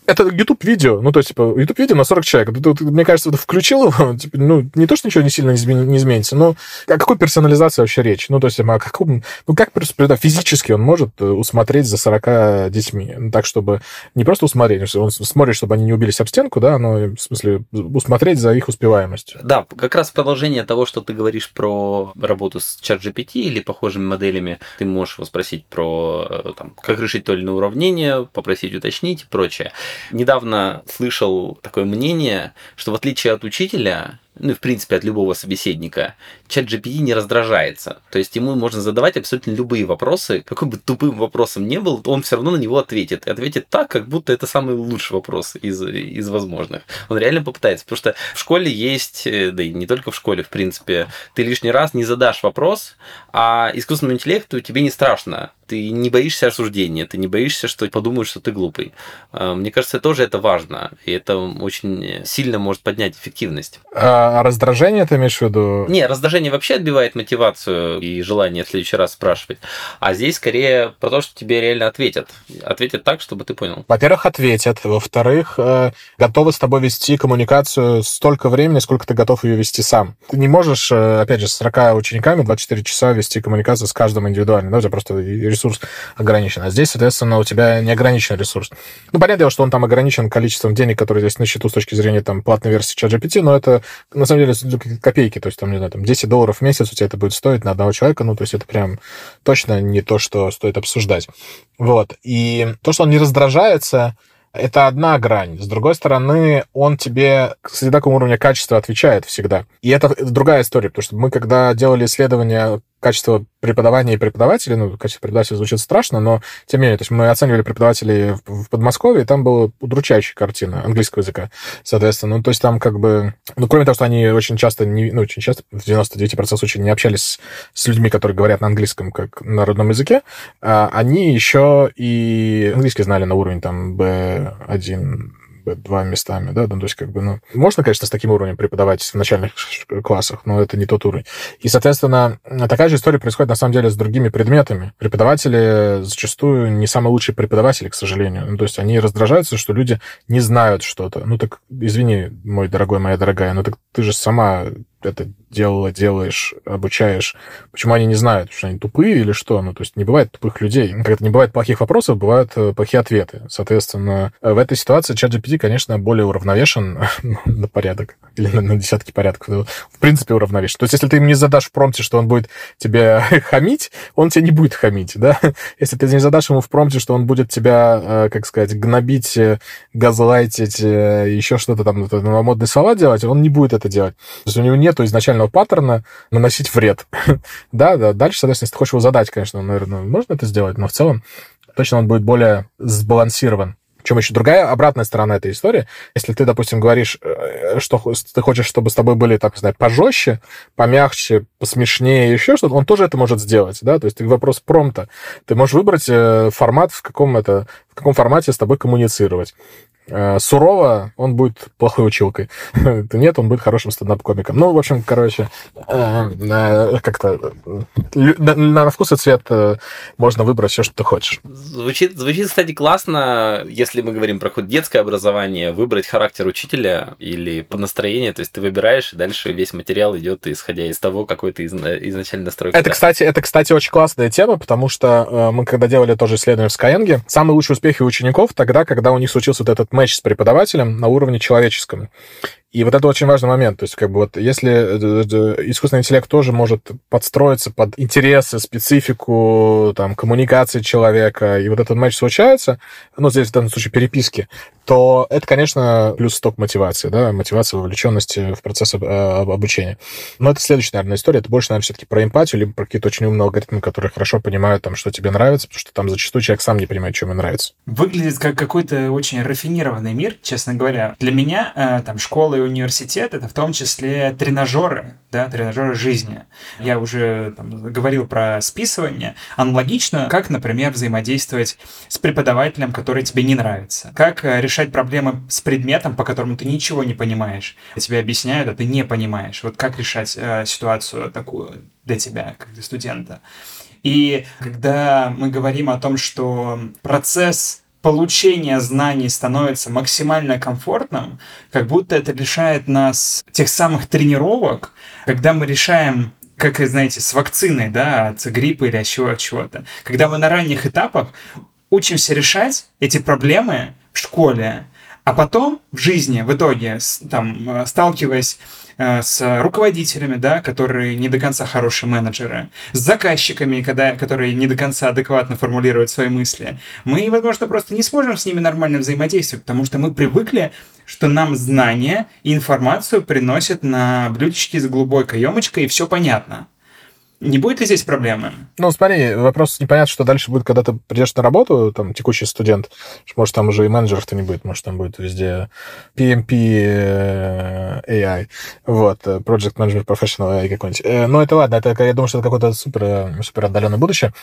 Speaker 1: это YouTube-видео, ну, то есть, типа, YouTube-видео на 40 человек. Тут, мне кажется, ты включил его, типа, ну, не то, что ничего не сильно не, измен, не изменится, но о какой персонализации вообще речь? Ну, то есть, о каком, ну, как просто физически он может э, усмотреть за 40 детьми? Ну, так, чтобы не просто усмотреть, он смотрит, чтобы они не убились об стенку, да, но, в смысле, усмотреть за их успеваемостью.
Speaker 3: Да, как раз продолжение того, что ты говоришь про работу с ChatGPT или похожими моделями, ты можешь его спросить про, э, там, как решить то или иное уравнение, попросить уточнить и прочее. Недавно слышал такое мнение, что в отличие от учителя, ну и в принципе от любого собеседника, чат GPT не раздражается. То есть ему можно задавать абсолютно любые вопросы, какой бы тупым вопросом не был, он все равно на него ответит. И ответит так, как будто это самый лучший вопрос из, из возможных. Он реально попытается, потому что в школе есть, э, да и не только в школе, в принципе, ты лишний раз не задашь вопрос, а искусственному интеллекту тебе не страшно. Ты не боишься осуждения, ты не боишься, что подумают, что ты глупый. А, мне кажется, тоже это важно, и это очень сильно может поднять эффективность.
Speaker 1: А раздражение ты имеешь в виду?
Speaker 3: Не, раздражение вообще отбивает мотивацию и желание в следующий раз спрашивать. А здесь скорее про то, что тебе реально ответят. Ответят так, чтобы ты понял.
Speaker 1: Во-первых, ответят. Во-вторых, э, готовы с тобой вести коммуникацию столько времени, сколько ты готов ее вести сам. Ты не можешь, э, опять же, с 40 учениками 24 часа вести коммуникацию с каждым индивидуально. Да, у тебя просто ресурс ограничен. А здесь, соответственно, у тебя неограниченный ресурс. Ну, понятное дело, что он там ограничен количеством денег, которые здесь на счету с точки зрения там платной версии ChatGPT, но это на самом деле копейки, то есть там, не знаю, там 10 долларов в месяц у тебя это будет стоить на одного человека, ну, то есть это прям точно не то, что стоит обсуждать. Вот. И то, что он не раздражается, это одна грань. С другой стороны, он тебе с одинаковым уровня качества отвечает всегда. И это другая история, потому что мы, когда делали исследования качество преподавания и преподавателей, ну, качество преподавателя звучит страшно, но тем не менее, то есть мы оценивали преподавателей в, Подмосковье, и там была удручающая картина английского языка, соответственно. Ну, то есть там как бы, ну, кроме того, что они очень часто, не, ну, очень часто, в 99% случаев не общались с людьми, которые говорят на английском как на родном языке, а они еще и английский знали на уровень там B1, два местами, да, ну, то есть как бы, ну, можно, конечно, с таким уровнем преподавать в начальных классах, но это не тот уровень. И, соответственно, такая же история происходит, на самом деле, с другими предметами. Преподаватели зачастую не самые лучшие преподаватели, к сожалению. Ну, то есть они раздражаются, что люди не знают что-то. Ну, так, извини, мой дорогой, моя дорогая, ну, так ты же сама это делала, делаешь, обучаешь. Почему они не знают, что они тупые или что? Ну, то есть не бывает тупых людей. Когда не бывает плохих вопросов, бывают э, плохие ответы. Соответственно, в этой ситуации чат GPT, конечно, более уравновешен на порядок или на, на десятки порядков. В принципе, уравновешен. То есть если ты им не задашь в промпте, что он будет тебе хамить, он тебе не будет хамить, да? Если ты не задашь ему в промпте, что он будет тебя, э, как сказать, гнобить, э, газлайтить, еще что-то там, модные слова делать, он не будет это делать. То есть у него нету изначально определенного паттерна наносить вред. да, да. Дальше, соответственно, если ты хочешь его задать, конечно, наверное, можно это сделать, но в целом точно он будет более сбалансирован. Чем еще другая обратная сторона этой истории. Если ты, допустим, говоришь, э, что ты хочешь, чтобы с тобой были, так сказать, пожестче, помягче, посмешнее, еще что-то, он тоже это может сделать, да, то есть ты вопрос промта. Ты можешь выбрать э, формат, в каком это, в каком формате с тобой коммуницировать. Э, сурово, он будет плохой училкой. Нет, он будет хорошим стендап-комиком. Ну, в общем, короче, э, как-то на вкус и цвет э, можно выбрать все, что ты хочешь.
Speaker 3: Звучит, звучит, кстати, классно, если мы говорим про хоть детское образование, выбрать характер учителя или по настроению, то есть ты выбираешь, и дальше весь материал идет исходя из того, какой ты изначально настройка.
Speaker 1: Это, кстати, это, кстати, очень классная тема, потому что мы, когда делали тоже исследование в Skyeng, самые лучшие успехи учеников тогда, когда у них случился вот этот матч с преподавателем на уровне человеческом. И вот это очень важный момент. То есть, как бы вот если э, э, искусственный интеллект тоже может подстроиться под интересы, специфику, там, коммуникации человека, и вот этот матч случается, ну, здесь в данном случае переписки, то это, конечно, плюс сток мотивации, да, мотивация вовлеченности в процесс э, обучения. Но это следующая, наверное, история. Это больше, наверное, все-таки про эмпатию, либо про какие-то очень умные алгоритмы, которые хорошо понимают, там, что тебе нравится, потому что там зачастую человек сам не понимает, что ему нравится.
Speaker 2: Выглядит как какой-то очень рафинированный мир, честно говоря. Для меня там школа университет — это в том числе тренажеры, да, тренажеры жизни. Я уже там, говорил про списывание. Аналогично, как, например, взаимодействовать с преподавателем, который тебе не нравится. Как решать решать проблемы с предметом, по которому ты ничего не понимаешь. Тебе объясняют, а ты не понимаешь. Вот как решать э, ситуацию такую для тебя, как для студента. И когда мы говорим о том, что процесс получения знаний становится максимально комфортным, как будто это лишает нас тех самых тренировок, когда мы решаем как, знаете, с вакциной, да, от гриппа или от чего-то. Когда мы на ранних этапах учимся решать эти проблемы в школе, а потом в жизни, в итоге, там, э, сталкиваясь с руководителями, да, которые не до конца хорошие менеджеры, с заказчиками, когда, которые не до конца адекватно формулируют свои мысли, мы, возможно, просто не сможем с ними нормально взаимодействовать, потому что мы привыкли, что нам знания и информацию приносят на блюдечке с голубой каемочкой, и все понятно. Не будет ли здесь проблемы?
Speaker 1: Ну, смотри, вопрос непонятно, что дальше будет, когда ты придешь на работу, там, текущий студент, может, там уже и менеджеров-то не будет, может, там будет везде PMP э, AI, вот, э, Project Manager Professional AI какой-нибудь. Э, но это ладно, это, я думаю, что это какое-то супер, супер отдаленное будущее.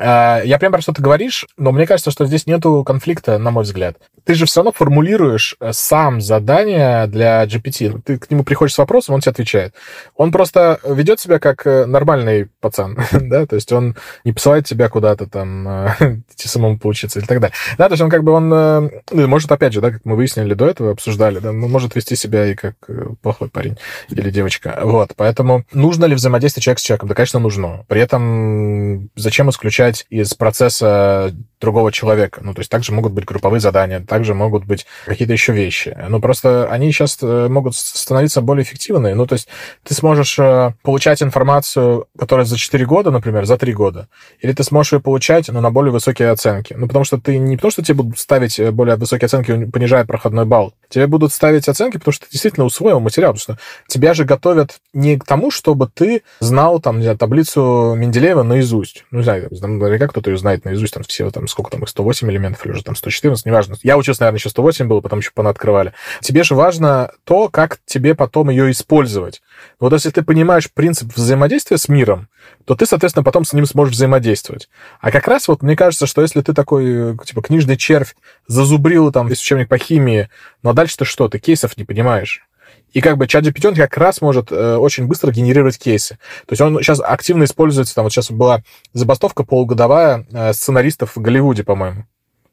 Speaker 1: Я прям про что ты говоришь, но мне кажется, что здесь нету конфликта, на мой взгляд. Ты же все равно формулируешь сам задание для GPT. Ты к нему приходишь с вопросом, он тебе отвечает. Он просто ведет себя как нормальный пацан, да, то есть он не посылает тебя куда-то там э, самому поучиться или так далее. Да, то есть он как бы, он э, ну, может, опять же, да, как мы выяснили до этого, обсуждали, да, ну, может вести себя и как э, плохой парень или девочка. Вот, поэтому нужно ли взаимодействие человека с человеком? Да, конечно, нужно. При этом зачем исключать из процесса другого человека? Ну, то есть также могут быть групповые задания, также могут быть какие-то еще вещи. Ну, просто они сейчас могут становиться более эффективными. Ну, то есть ты сможешь получать информацию, которая которая за 4 года, например, за 3 года, или ты сможешь ее получать, но на более высокие оценки. Ну, потому что ты не потому, что тебе будут ставить э, более высокие оценки, понижая проходной балл. Тебе будут ставить оценки, потому что ты действительно усвоил материал, потому что тебя же готовят не к тому, чтобы ты знал, там, не знаю, таблицу Менделеева наизусть. Ну, не знаю, наверняка кто-то ее знает наизусть, там, все, там, сколько там, их 108 элементов или уже там 114, неважно. Я учился, наверное, еще 108 было, потом еще открывали. Тебе же важно то, как тебе потом ее использовать. Вот если ты понимаешь принцип взаимодействия с миром, то ты, соответственно, потом с ним сможешь взаимодействовать. А как раз вот мне кажется, что если ты такой, типа, книжный червь, зазубрил там весь учебник по химии, но дальше-то что? Ты кейсов не понимаешь. И как бы чат GPT, он как раз может э, очень быстро генерировать кейсы. То есть он сейчас активно используется, там вот сейчас была забастовка полугодовая э, сценаристов в Голливуде, по-моему.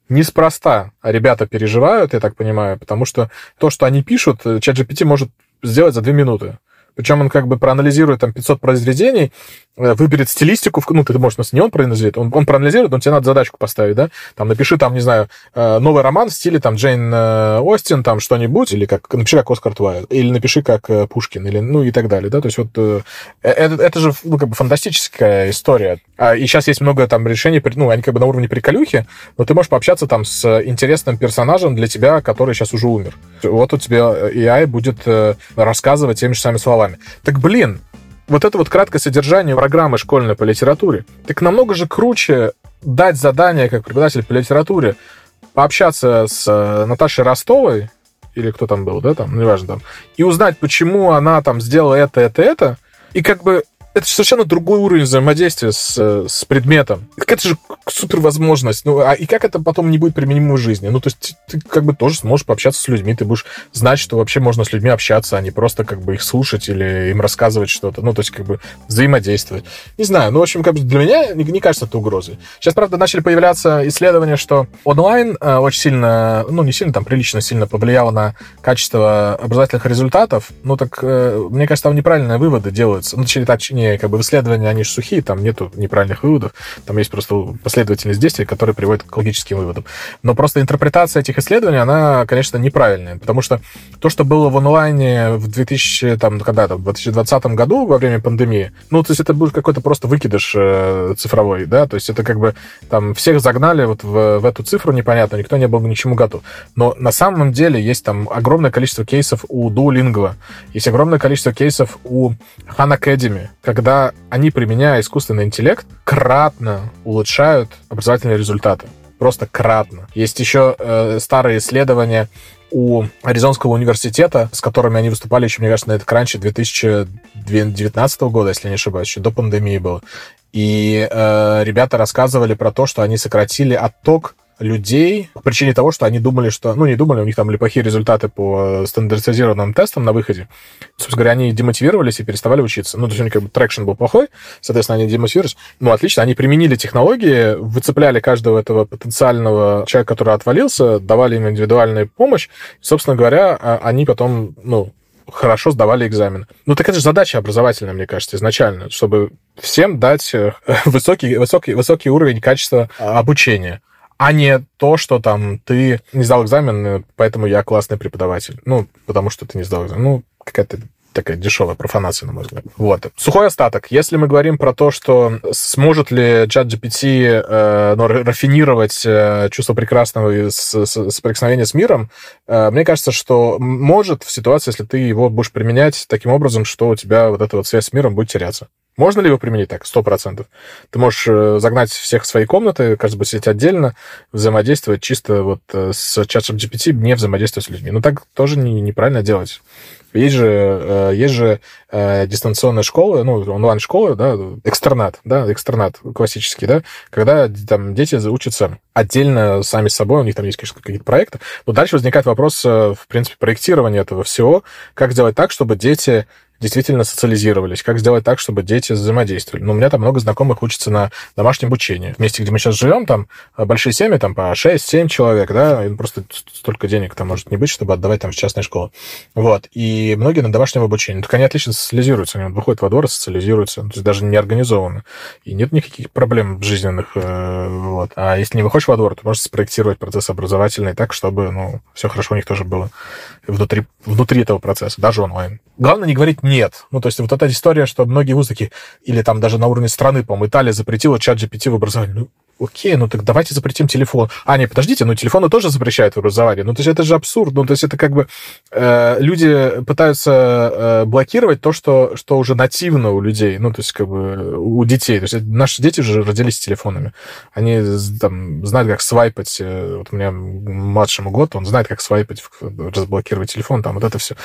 Speaker 1: Неспроста ребята переживают, я так понимаю, потому что то, что они пишут, э, чат GPT может сделать за две минуты. Причем он как бы проанализирует там 500 произведений, Э, выберет стилистику, ну, ты можешь, не он проанализирует, он, он проанализирует, но тебе надо задачку поставить, да, там, напиши, там, не знаю, э, новый роман в стиле, там, Джейн э, Остин, там, что-нибудь, или как, напиши, как Оскар Твайт, или напиши, как Пушкин, или, ну, и так далее, да, то есть вот это, это же, ну, как бы фантастическая история, а, и сейчас есть много там решений, ну, они как бы на уровне приколюхи, но ты можешь пообщаться там с интересным персонажем для тебя, который сейчас уже умер. Вот у тебя AI будет рассказывать теми же самыми словами. Так, блин, вот это вот краткое содержание программы школьной по литературе, так намного же круче дать задание как преподаватель по литературе, пообщаться с э, Наташей Ростовой, или кто там был, да, там, неважно там, и узнать, почему она там сделала это, это, это, и как бы это совершенно другой уровень взаимодействия с, с предметом. Это же супер возможность. Ну, а и как это потом не будет применимо в жизни? Ну, то есть ты, ты как бы тоже сможешь пообщаться с людьми, ты будешь знать, что вообще можно с людьми общаться, а не просто как бы их слушать или им рассказывать что-то. Ну, то есть как бы взаимодействовать. Не знаю, ну, в общем, как бы для меня не, не кажется это угрозой. Сейчас, правда, начали появляться исследования, что онлайн э, очень сильно, ну, не сильно, там, прилично сильно повлияло на качество образовательных результатов. Ну, так, э, мне кажется, там неправильные выводы делаются. Ну, точнее, точнее исследования, как бы исследования, они же сухие, там нету неправильных выводов, там есть просто последовательность действий, которые приводят к логическим выводам. Но просто интерпретация этих исследований, она, конечно, неправильная, потому что то, что было в онлайне в 2000, там, когда там, в 2020 году во время пандемии, ну, то есть это был какой-то просто выкидыш э, цифровой, да, то есть это как бы там всех загнали вот в, в эту цифру непонятно, никто не был ни к чему готов. Но на самом деле есть там огромное количество кейсов у Duolingo, есть огромное количество кейсов у Khan Academy, когда они, применяя искусственный интеллект, кратно улучшают образовательные результаты. Просто кратно. Есть еще э, старые исследования у Аризонского университета, с которыми они выступали еще, мне кажется, на этот кранче 2019 года, если не ошибаюсь, еще до пандемии было. И э, ребята рассказывали про то, что они сократили отток людей по причине того, что они думали, что... Ну, не думали, у них там были плохие результаты по стандартизированным тестам на выходе. Собственно говоря, они демотивировались и переставали учиться. Ну, то есть у них как бы traction был плохой, соответственно, они демотивировались. Ну, отлично, они применили технологии, выцепляли каждого этого потенциального человека, который отвалился, давали им индивидуальную помощь. Собственно говоря, а, они потом, ну, хорошо сдавали экзамен. Ну, так это же задача образовательная, мне кажется, изначально, чтобы всем дать э, высокий, высокий, высокий уровень качества обучения а не то, что там ты не сдал экзамен, поэтому я классный преподаватель. Ну, потому что ты не сдал экзамен. Ну, какая-то такая дешевая профанация, на мой взгляд. Вот. Сухой остаток. Если мы говорим про то, что сможет ли чат GPT э, ну, рафинировать э, чувство прекрасного с, с, соприкосновения с миром, э, мне кажется, что может в ситуации, если ты его будешь применять таким образом, что у тебя вот эта вот связь с миром будет теряться. Можно ли его применить так? Сто процентов. Ты можешь э, загнать всех в свои комнаты, каждый бы сидеть отдельно, взаимодействовать чисто вот э, с чатом GPT, не взаимодействовать с людьми. Но так тоже не, неправильно делать. Есть же, э, есть же дистанционная школа, ну, онлайн-школа, да, экстернат, да, экстернат классический, да, когда там дети учатся отдельно сами с собой, у них там есть, конечно, какие-то проекты, но дальше возникает вопрос, в принципе, проектирования этого всего, как сделать так, чтобы дети действительно социализировались, как сделать так, чтобы дети взаимодействовали. Ну, у меня там много знакомых учатся на домашнем обучении. В месте, где мы сейчас живем, там э, большие семьи, там по 6-7 человек, да, и просто столько денег там может не быть, чтобы отдавать там в частные школы. Вот. И многие на домашнем обучении. Так они отлично социализируются, они выходят во двор и социализируются, то есть даже не организованно. И нет никаких проблем жизненных. Э, вот. А если не выходишь во двор, то можешь спроектировать процесс образовательный так, чтобы, ну, все хорошо у них тоже было внутри, внутри этого процесса, даже онлайн. Главное не говорить нет. Ну, то есть вот эта история, что многие вузы такие, или там даже на уровне страны, по-моему, Италия запретила чат GPT в образовании. Ну, окей, ну так давайте запретим телефон. А, не, подождите, ну телефоны тоже запрещают в образовании. Ну, то есть это же абсурд. Ну, то есть это как бы э, люди пытаются э, блокировать то, что, что уже нативно у людей, ну, то есть как бы у детей. То есть наши дети же родились с телефонами. Они там знают, как свайпать. Э, вот у меня младшему год, он знает, как свайпать, разблокировать телефон, там вот это все.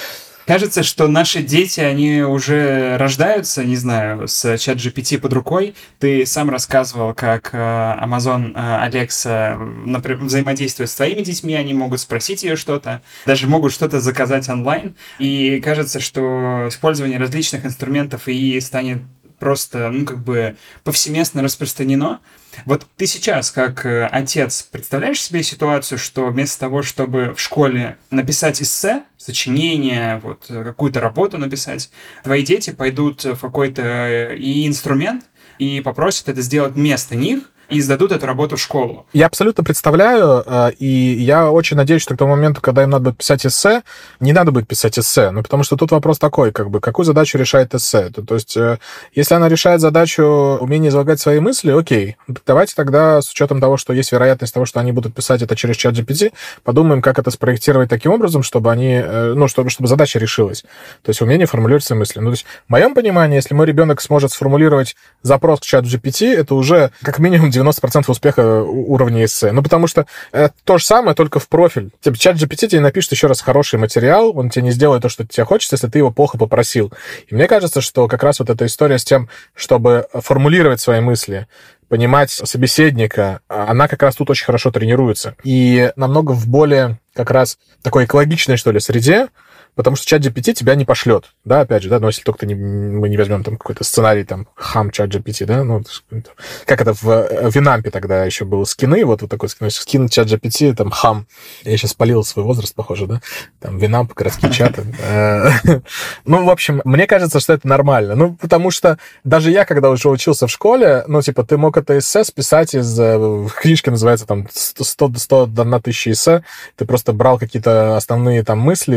Speaker 2: Кажется, что наши дети, они уже рождаются, не знаю, с чат GPT под рукой. Ты сам рассказывал, как э, Amazon э, Alexa например, взаимодействует с твоими детьми, они могут спросить ее что-то, даже могут что-то заказать онлайн. И кажется, что использование различных инструментов и станет просто, ну, как бы повсеместно распространено. Вот ты сейчас, как э, отец, представляешь себе ситуацию, что вместо того, чтобы в школе написать эссе, сочинение, вот э, какую-то работу написать, твои дети пойдут в какой-то э, и инструмент и попросят это сделать вместо них, и сдадут эту работу в школу.
Speaker 1: Я абсолютно представляю, э, и я очень надеюсь, что к тому моменту, когда им надо будет писать эссе, не надо будет писать эссе, ну, потому что тут вопрос такой, как бы, какую задачу решает эссе? То, то есть, э, если она решает задачу умения излагать свои мысли, окей, давайте тогда, с учетом того, что есть вероятность того, что они будут писать это через чат GPT, подумаем, как это спроектировать таким образом, чтобы они, э, ну, чтобы, чтобы задача решилась. То есть, умение формулировать свои мысли. Ну, то есть, в моем понимании, если мой ребенок сможет сформулировать запрос к чат GPT, это уже как минимум 90% успеха уровня эссе. Ну, потому что это то же самое, только в профиль. Типа, чат GPT тебе напишет еще раз хороший материал, он тебе не сделает то, что тебе хочется, если ты его плохо попросил. И мне кажется, что как раз вот эта история с тем, чтобы формулировать свои мысли, понимать собеседника, она как раз тут очень хорошо тренируется. И намного в более как раз такой экологичной, что ли, среде, потому что чат GPT тебя не пошлет, да, опять же, да, но если только не, мы не возьмем там какой-то сценарий, там, хам чат GPT, да, ну, как это в, в Винампе тогда еще было скины, вот, вот такой скин, скин чат GPT, там, хам, я сейчас спалил свой возраст, похоже, да, там, Винамп, городские чаты. Э, ну, в общем, мне кажется, что это нормально, ну, потому что даже я, когда уже учился в школе, ну, типа, ты мог это эссе списать из, э, книжки называется, там, 100, 100 на тысячи эссе, ты просто брал какие-то основные там мысли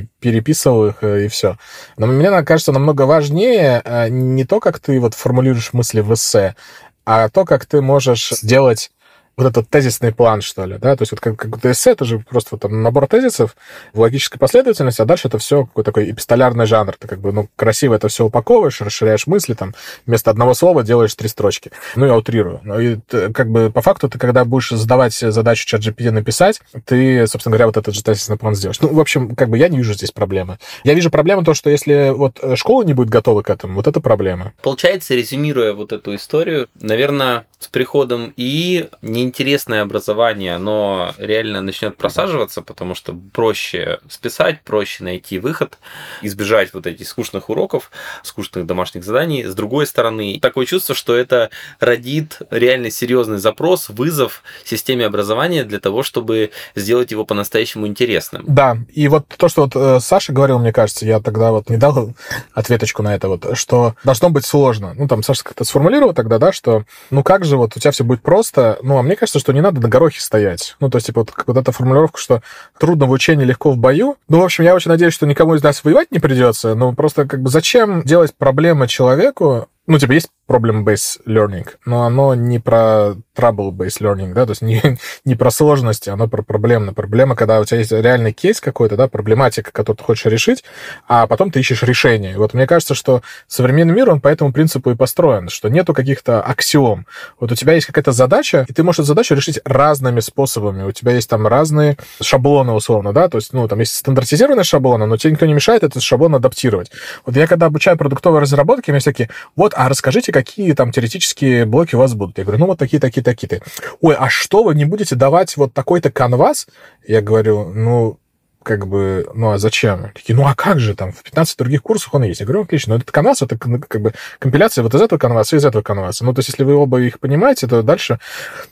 Speaker 1: и переписывал их, э, и все. Но мне кажется, намного важнее э, не то, как ты вот формулируешь мысли в эссе, а то, как ты можешь сделать вот этот тезисный план, что ли, да, то есть вот как, как эссе, это же просто вот там набор тезисов в логической последовательности, а дальше это все какой-то такой эпистолярный жанр, ты как бы, ну, красиво это все упаковываешь, расширяешь мысли, там, вместо одного слова делаешь три строчки. Ну, я утрирую. Ну, и как бы по факту ты, когда будешь задавать задачу чат GPT написать, ты, собственно говоря, вот этот же тезисный план сделаешь. Ну, в общем, как бы я не вижу здесь проблемы. Я вижу проблему то, что если вот школа не будет готова к этому, вот это проблема.
Speaker 3: Получается, резюмируя вот эту историю, наверное, с приходом и не неинтересное образование, оно реально начнет просаживаться, потому что проще списать, проще найти выход, избежать вот этих скучных уроков, скучных домашних заданий. С другой стороны, такое чувство, что это родит реально серьезный запрос, вызов системе образования для того, чтобы сделать его по-настоящему интересным.
Speaker 1: Да, и вот то, что вот э, Саша говорил, мне кажется, я тогда вот не дал ответочку на это вот, что должно быть сложно. Ну, там Саша как-то сформулировал тогда, да, что ну как же вот у тебя все будет просто, ну, а мне мне кажется, что не надо на горохе стоять. Ну, то есть, типа, вот, вот эта формулировка, что трудно в учении, легко в бою. Ну, в общем, я очень надеюсь, что никому из нас воевать не придется. Ну, просто, как бы, зачем делать проблемы человеку, ну, типа, есть problem-based learning, но оно не про trouble-based learning, да, то есть не, не про сложности, оно про проблемно. Проблема, когда у тебя есть реальный кейс какой-то, да, проблематика, которую ты хочешь решить, а потом ты ищешь решение. Вот мне кажется, что современный мир, он по этому принципу и построен, что нету каких-то аксиом. Вот у тебя есть какая-то задача, и ты можешь эту задачу решить разными способами. У тебя есть там разные шаблоны, условно, да, то есть, ну, там есть стандартизированные шаблоны, но тебе никто не мешает этот шаблон адаптировать. Вот я когда обучаю продуктовой разработке, мне всякие, вот, а расскажите, какие там теоретические блоки у вас будут. Я говорю, ну вот такие, такие, такие-то. Ой, а что вы не будете давать вот такой-то canvas? Я говорю, ну, как бы, ну а зачем? Такие, ну а как же там, в 15 других курсах он есть. Я говорю, отлично, но этот canvas, это как бы компиляция вот из этого canvas а и из этого canvas а. Ну, то есть, если вы оба их понимаете, то дальше...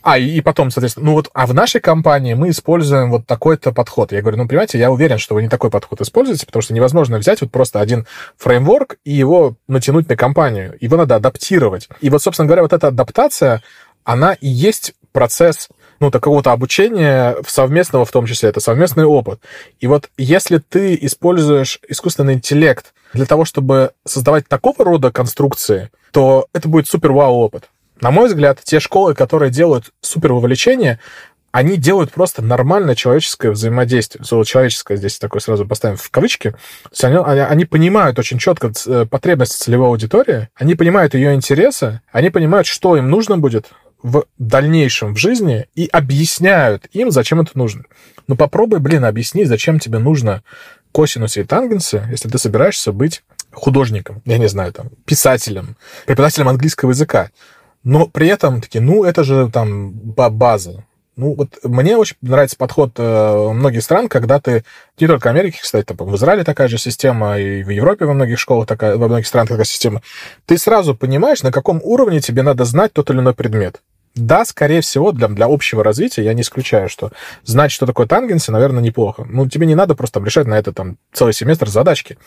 Speaker 1: А, и, и потом, соответственно, ну вот, а в нашей компании мы используем вот такой-то подход. Я говорю, ну, понимаете, я уверен, что вы не такой подход используете, потому что невозможно взять вот просто один фреймворк и его натянуть на компанию. Его надо адаптировать. И вот, собственно говоря, вот эта адаптация, она и есть процесс ну, такого-то обучения совместного в том числе, это совместный опыт. И вот если ты используешь искусственный интеллект для того, чтобы создавать такого рода конструкции, то это будет супер вау опыт. На мой взгляд, те школы, которые делают супер вовлечение, они делают просто нормальное человеческое взаимодействие. Слово человеческое здесь такое сразу поставим в кавычки. То есть они, они, они понимают очень четко э, потребности целевой аудитории, они понимают ее интересы, они понимают, что им нужно будет в дальнейшем в жизни и объясняют им, зачем это нужно. Ну попробуй, блин, объясни, зачем тебе нужно косинусы и тангенсы, если ты собираешься быть художником, я не знаю, там, писателем, преподавателем английского языка. Но при этом такие, ну, это же там база. Ну, вот мне очень нравится подход э, многих стран, когда ты, не только Америки, кстати, там, в Израиле такая же система, и в Европе во многих школах такая, во многих странах такая система, ты сразу понимаешь, на каком уровне тебе надо знать тот или иной предмет. Да, скорее всего, для, для общего развития я не исключаю, что знать, что такое тангенсы, наверное, неплохо. Ну, тебе не надо просто там, решать на это там целый семестр задачки.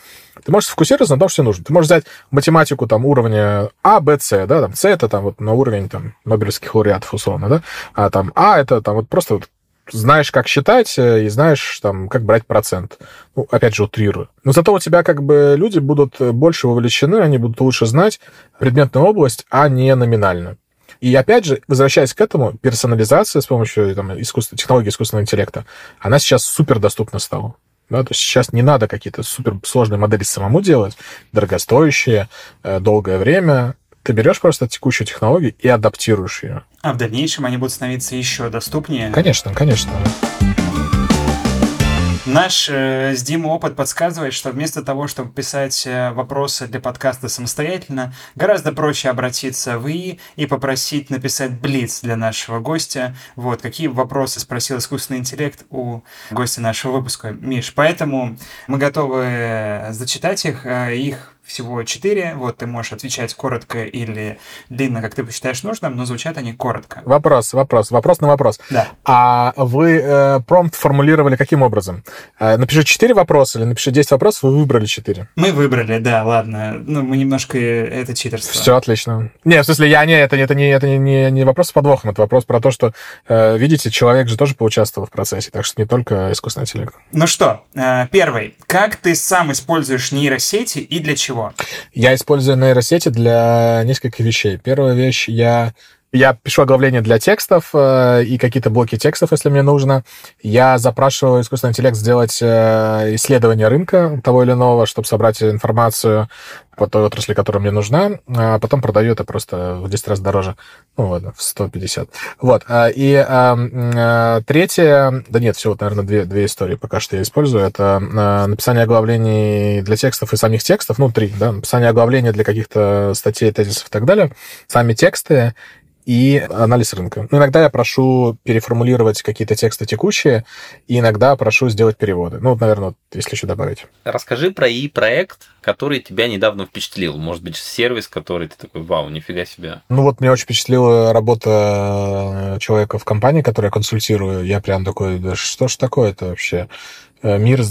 Speaker 1: Ты можешь сфокусироваться на том, что тебе нужно. Ты можешь взять математику там уровня А, Б, С, да, там С это там вот на уровень там Нобелевских лауреатов условно, да, а там А это там вот просто вот знаешь, как считать, э, и знаешь, там, как брать процент. Ну, опять же, утрирую. Но зато у тебя как бы люди будут больше вовлечены, они будут лучше знать предметную область, а не номинально. И опять же, возвращаясь к этому, персонализация с помощью там, искусства, технологии искусственного интеллекта, она сейчас супер доступна стала. Да, то есть сейчас не надо какие-то супер сложные модели самому делать, дорогостоящие, э, долгое время. Ты берешь просто текущую технологию и адаптируешь ее.
Speaker 2: А в дальнейшем они будут становиться еще доступнее?
Speaker 1: Конечно, конечно.
Speaker 2: Наш э, с Димой опыт подсказывает, что вместо того, чтобы писать э, вопросы для подкаста самостоятельно, гораздо проще обратиться в ИИ и попросить написать блиц для нашего гостя. Вот, какие вопросы спросил искусственный интеллект у гостя нашего выпуска. Миш, поэтому мы готовы э, зачитать их. Э, их всего четыре. Вот ты можешь отвечать коротко или длинно, как ты посчитаешь нужным, но звучат они коротко.
Speaker 1: Вопрос, вопрос, вопрос на вопрос.
Speaker 2: Да.
Speaker 1: А вы э, промпт формулировали каким образом? Э, напиши четыре вопроса или напиши 10 вопросов, вы выбрали четыре?
Speaker 2: Мы выбрали, да, ладно. Ну, мы немножко... Это читерство.
Speaker 1: Все отлично. Не, в смысле, я не, это, это, не, это не, не, не вопрос с подвохом, это вопрос про то, что, э, видите, человек же тоже поучаствовал в процессе, так что не только искусственный интеллект.
Speaker 2: Ну что, э, первый. Как ты сам используешь нейросети и для чего? Чего?
Speaker 1: Я использую нейросети для нескольких вещей. Первая вещь, я я пишу оглавление для текстов э, и какие-то блоки текстов, если мне нужно. Я запрашиваю искусственный интеллект сделать э, исследование рынка того или иного, чтобы собрать информацию по той отрасли, которая мне нужна, а потом продаю это просто в 10 раз дороже. Ну, ладно, в 150. Вот. И а, третье... Да нет, всего, вот, наверное, две, две истории пока что я использую. Это а, написание оглавлений для текстов и самих текстов. Ну, три, да. Написание оглавления для каких-то статей, тезисов и так далее. Сами тексты и анализ рынка. Ну, иногда я прошу переформулировать какие-то тексты текущие, и иногда прошу сделать переводы. Ну, вот, наверное, вот, если еще добавить.
Speaker 3: Расскажи про и-проект, который тебя недавно впечатлил. Может быть, сервис, который ты такой, вау, нифига себе.
Speaker 1: Ну, вот меня очень впечатлила работа э, человека в компании, которую я консультирую. Я прям такой, да что ж такое-то вообще? Э, мир,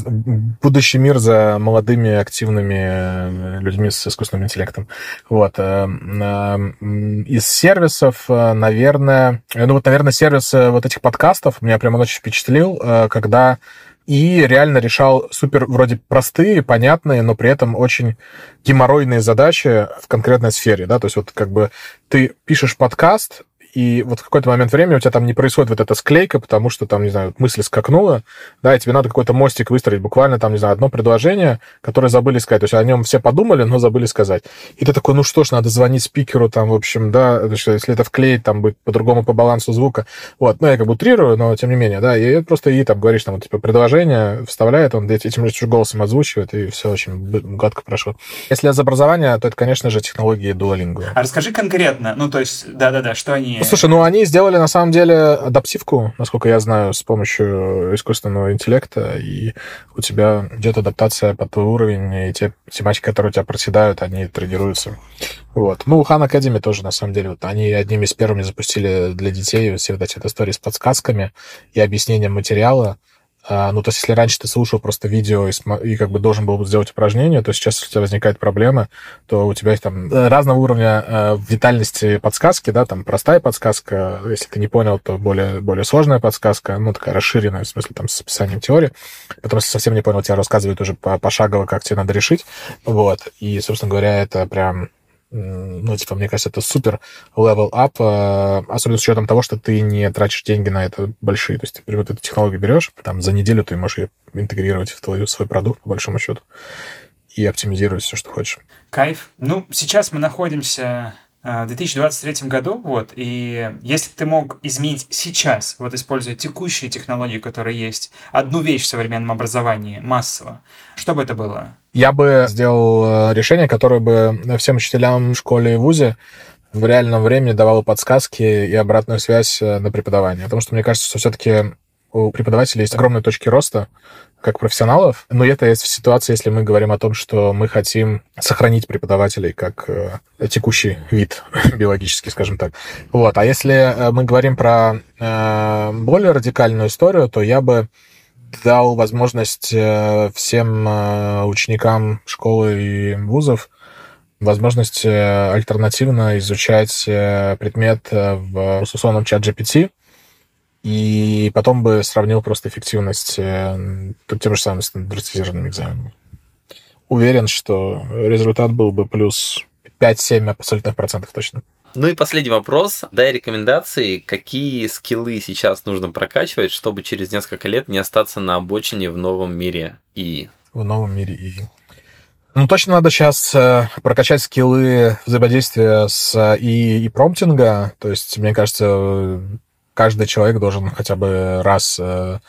Speaker 1: будущий мир за молодыми, активными э, людьми с искусственным интеллектом. Вот. Э, из сервисов, наверное, ну вот, наверное, сервис вот этих подкастов меня прямо очень впечатлил, когда и реально решал супер вроде простые, понятные, но при этом очень геморройные задачи в конкретной сфере, да, то есть вот как бы ты пишешь подкаст, и вот в какой-то момент времени у тебя там не происходит вот эта склейка, потому что там, не знаю, мысль скакнула, да, и тебе надо какой-то мостик выстроить, буквально там, не знаю, одно предложение, которое забыли сказать. То есть о нем все подумали, но забыли сказать. И ты такой, ну что ж, надо звонить спикеру, там, в общем, да, если это вклеить, там, быть по-другому по балансу звука. Вот, ну, я как бы утрирую, но тем не менее, да, и просто и там говоришь, там, вот, типа, предложение вставляет, он этим же голосом озвучивает, и все очень гладко прошло. Если из образования, то это, конечно же, технологии Duolingo.
Speaker 2: А расскажи конкретно, ну, то есть, да-да-да, что они
Speaker 1: Слушай, ну они сделали на самом деле адаптивку, насколько я знаю, с помощью искусственного интеллекта, и у тебя идет адаптация под твой уровень, и те тематики, которые у тебя проседают, они тренируются. Вот. Ну, Хан Академи тоже, на самом деле, вот они одними из первыми запустили для детей все вот эти истории с подсказками и объяснением материала. А, ну, то есть, если раньше ты слушал просто видео и, и как бы должен был сделать упражнение, то сейчас, если у тебя возникает проблема, то у тебя есть там э, разного уровня э, витальности подсказки, да, там простая подсказка, если ты не понял, то более, более сложная подсказка, ну, такая расширенная, в смысле, там, с описанием теории. Потом, если совсем не понял, тебя рассказывают уже пошагово, как тебе надо решить. Вот. И, собственно говоря, это прям ну, типа, мне кажется, это супер level up, э, особенно с учетом того, что ты не тратишь деньги на это большие. То есть ты вот эту технологию берешь, там за неделю ты можешь ее интегрировать в твой свой продукт, по большому счету, и оптимизировать все, что хочешь.
Speaker 2: Кайф. Ну, сейчас мы находимся в 2023 году, вот, и если ты мог изменить сейчас, вот используя текущие технологии, которые есть, одну вещь в современном образовании массово, что бы это было?
Speaker 1: Я бы сделал э, решение, которое бы всем учителям в школе и вузе в реальном времени давало подсказки и обратную связь э, на преподавание. Потому что мне кажется, что все-таки у преподавателей есть огромные точки роста, как профессионалов, но это есть в ситуации, если мы говорим о том, что мы хотим сохранить преподавателей как э, текущий вид биологический, скажем так. Вот. А если э, мы говорим про э, более радикальную историю, то я бы дал возможность э, всем э, ученикам школы и вузов возможность э, альтернативно изучать предмет в условном чат GPT, и потом бы сравнил просто эффективность тем же самым стандартизированным экзаменом. Уверен, что результат был бы плюс 5-7 абсолютных процентов точно.
Speaker 3: Ну и последний вопрос. Дай рекомендации, какие скиллы сейчас нужно прокачивать, чтобы через несколько лет не остаться на обочине в новом мире ИИ?
Speaker 1: В новом мире ИИ. Ну, точно надо сейчас э, прокачать скиллы взаимодействия с ИИ и промптинга. То есть, мне кажется, каждый человек должен хотя бы раз э,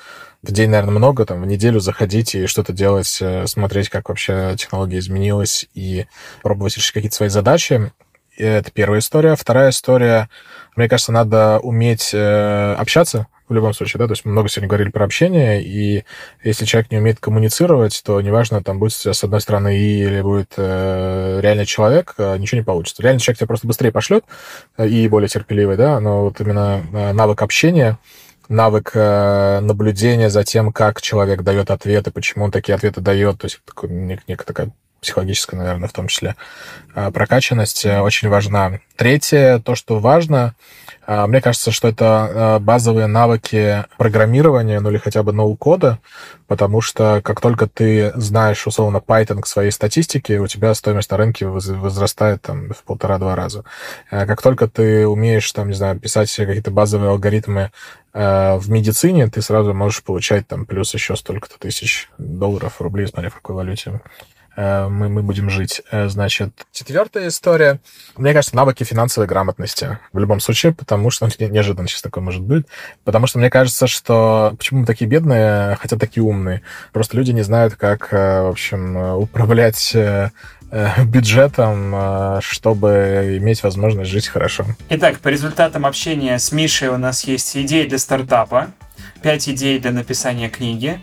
Speaker 1: в день, наверное, много, там, в неделю заходить и что-то делать, э, смотреть, как вообще технология изменилась, и пробовать решить какие-то свои задачи. Это первая история. Вторая история, мне кажется, надо уметь э, общаться в любом случае, да, то есть мы много сегодня говорили про общение, и если человек не умеет коммуницировать, то неважно, там будет с одной стороны и или будет э, реальный человек, э, ничего не получится. Реальный человек тебя просто быстрее пошлет э, и более терпеливый, да, но вот именно э, навык общения, навык э, наблюдения за тем, как человек дает ответы, почему он такие ответы дает, то есть такой, некая такая психологическая, наверное, в том числе э, прокачанность э, очень важна. Третье, то, что важно, а, мне кажется, что это а, базовые навыки программирования, ну или хотя бы ноу-кода, потому что как только ты знаешь, условно, Python к своей статистике, у тебя стоимость на рынке возрастает там в полтора-два раза. А как только ты умеешь, там, не знаю, писать какие-то базовые алгоритмы в медицине, ты сразу можешь получать там плюс еще столько-то тысяч долларов, рублей, смотря в какой валюте Э, мы, мы будем жить. Э, значит, четвертая история. Мне кажется, навыки финансовой грамотности. В любом случае, потому что... Неожиданно сейчас такое может быть. Потому что мне кажется, что... Почему мы такие бедные, хотя такие умные? Просто люди не знают, как, э, в общем, управлять бюджетом, чтобы иметь возможность жить хорошо.
Speaker 2: Итак, по результатам общения с Мишей у нас есть идеи для стартапа, пять идей для написания книги,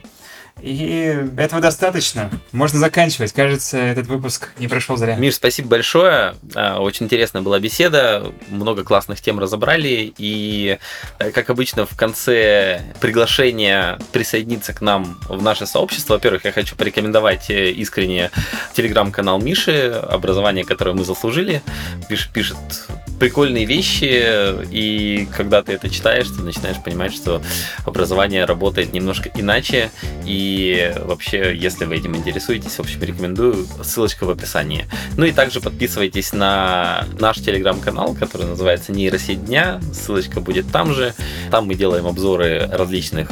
Speaker 2: и этого достаточно. Можно заканчивать. Кажется, этот выпуск не прошел зря.
Speaker 3: Миш, спасибо большое. А, очень интересная была беседа. Много классных тем разобрали. И, э, как обычно, в конце приглашения присоединиться к нам в наше сообщество. Во-первых, я хочу порекомендовать э, искренне телеграм-канал Миши, образование, которое мы заслужили. Пишет, пишет прикольные вещи, и когда ты это читаешь, ты начинаешь понимать, что образование работает немножко иначе, и вообще, если вы этим интересуетесь, в общем, рекомендую, ссылочка в описании. Ну и также подписывайтесь на наш телеграм-канал, который называется «Нейросеть дня», ссылочка будет там же, там мы делаем обзоры различных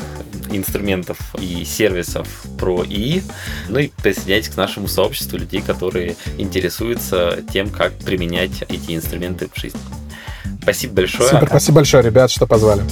Speaker 3: инструментов и сервисов про ИИ. Ну и присоединяйтесь к нашему сообществу людей, которые интересуются тем, как применять эти инструменты в жизни. Спасибо большое.
Speaker 1: Супер, спасибо большое, ребят, что позвали.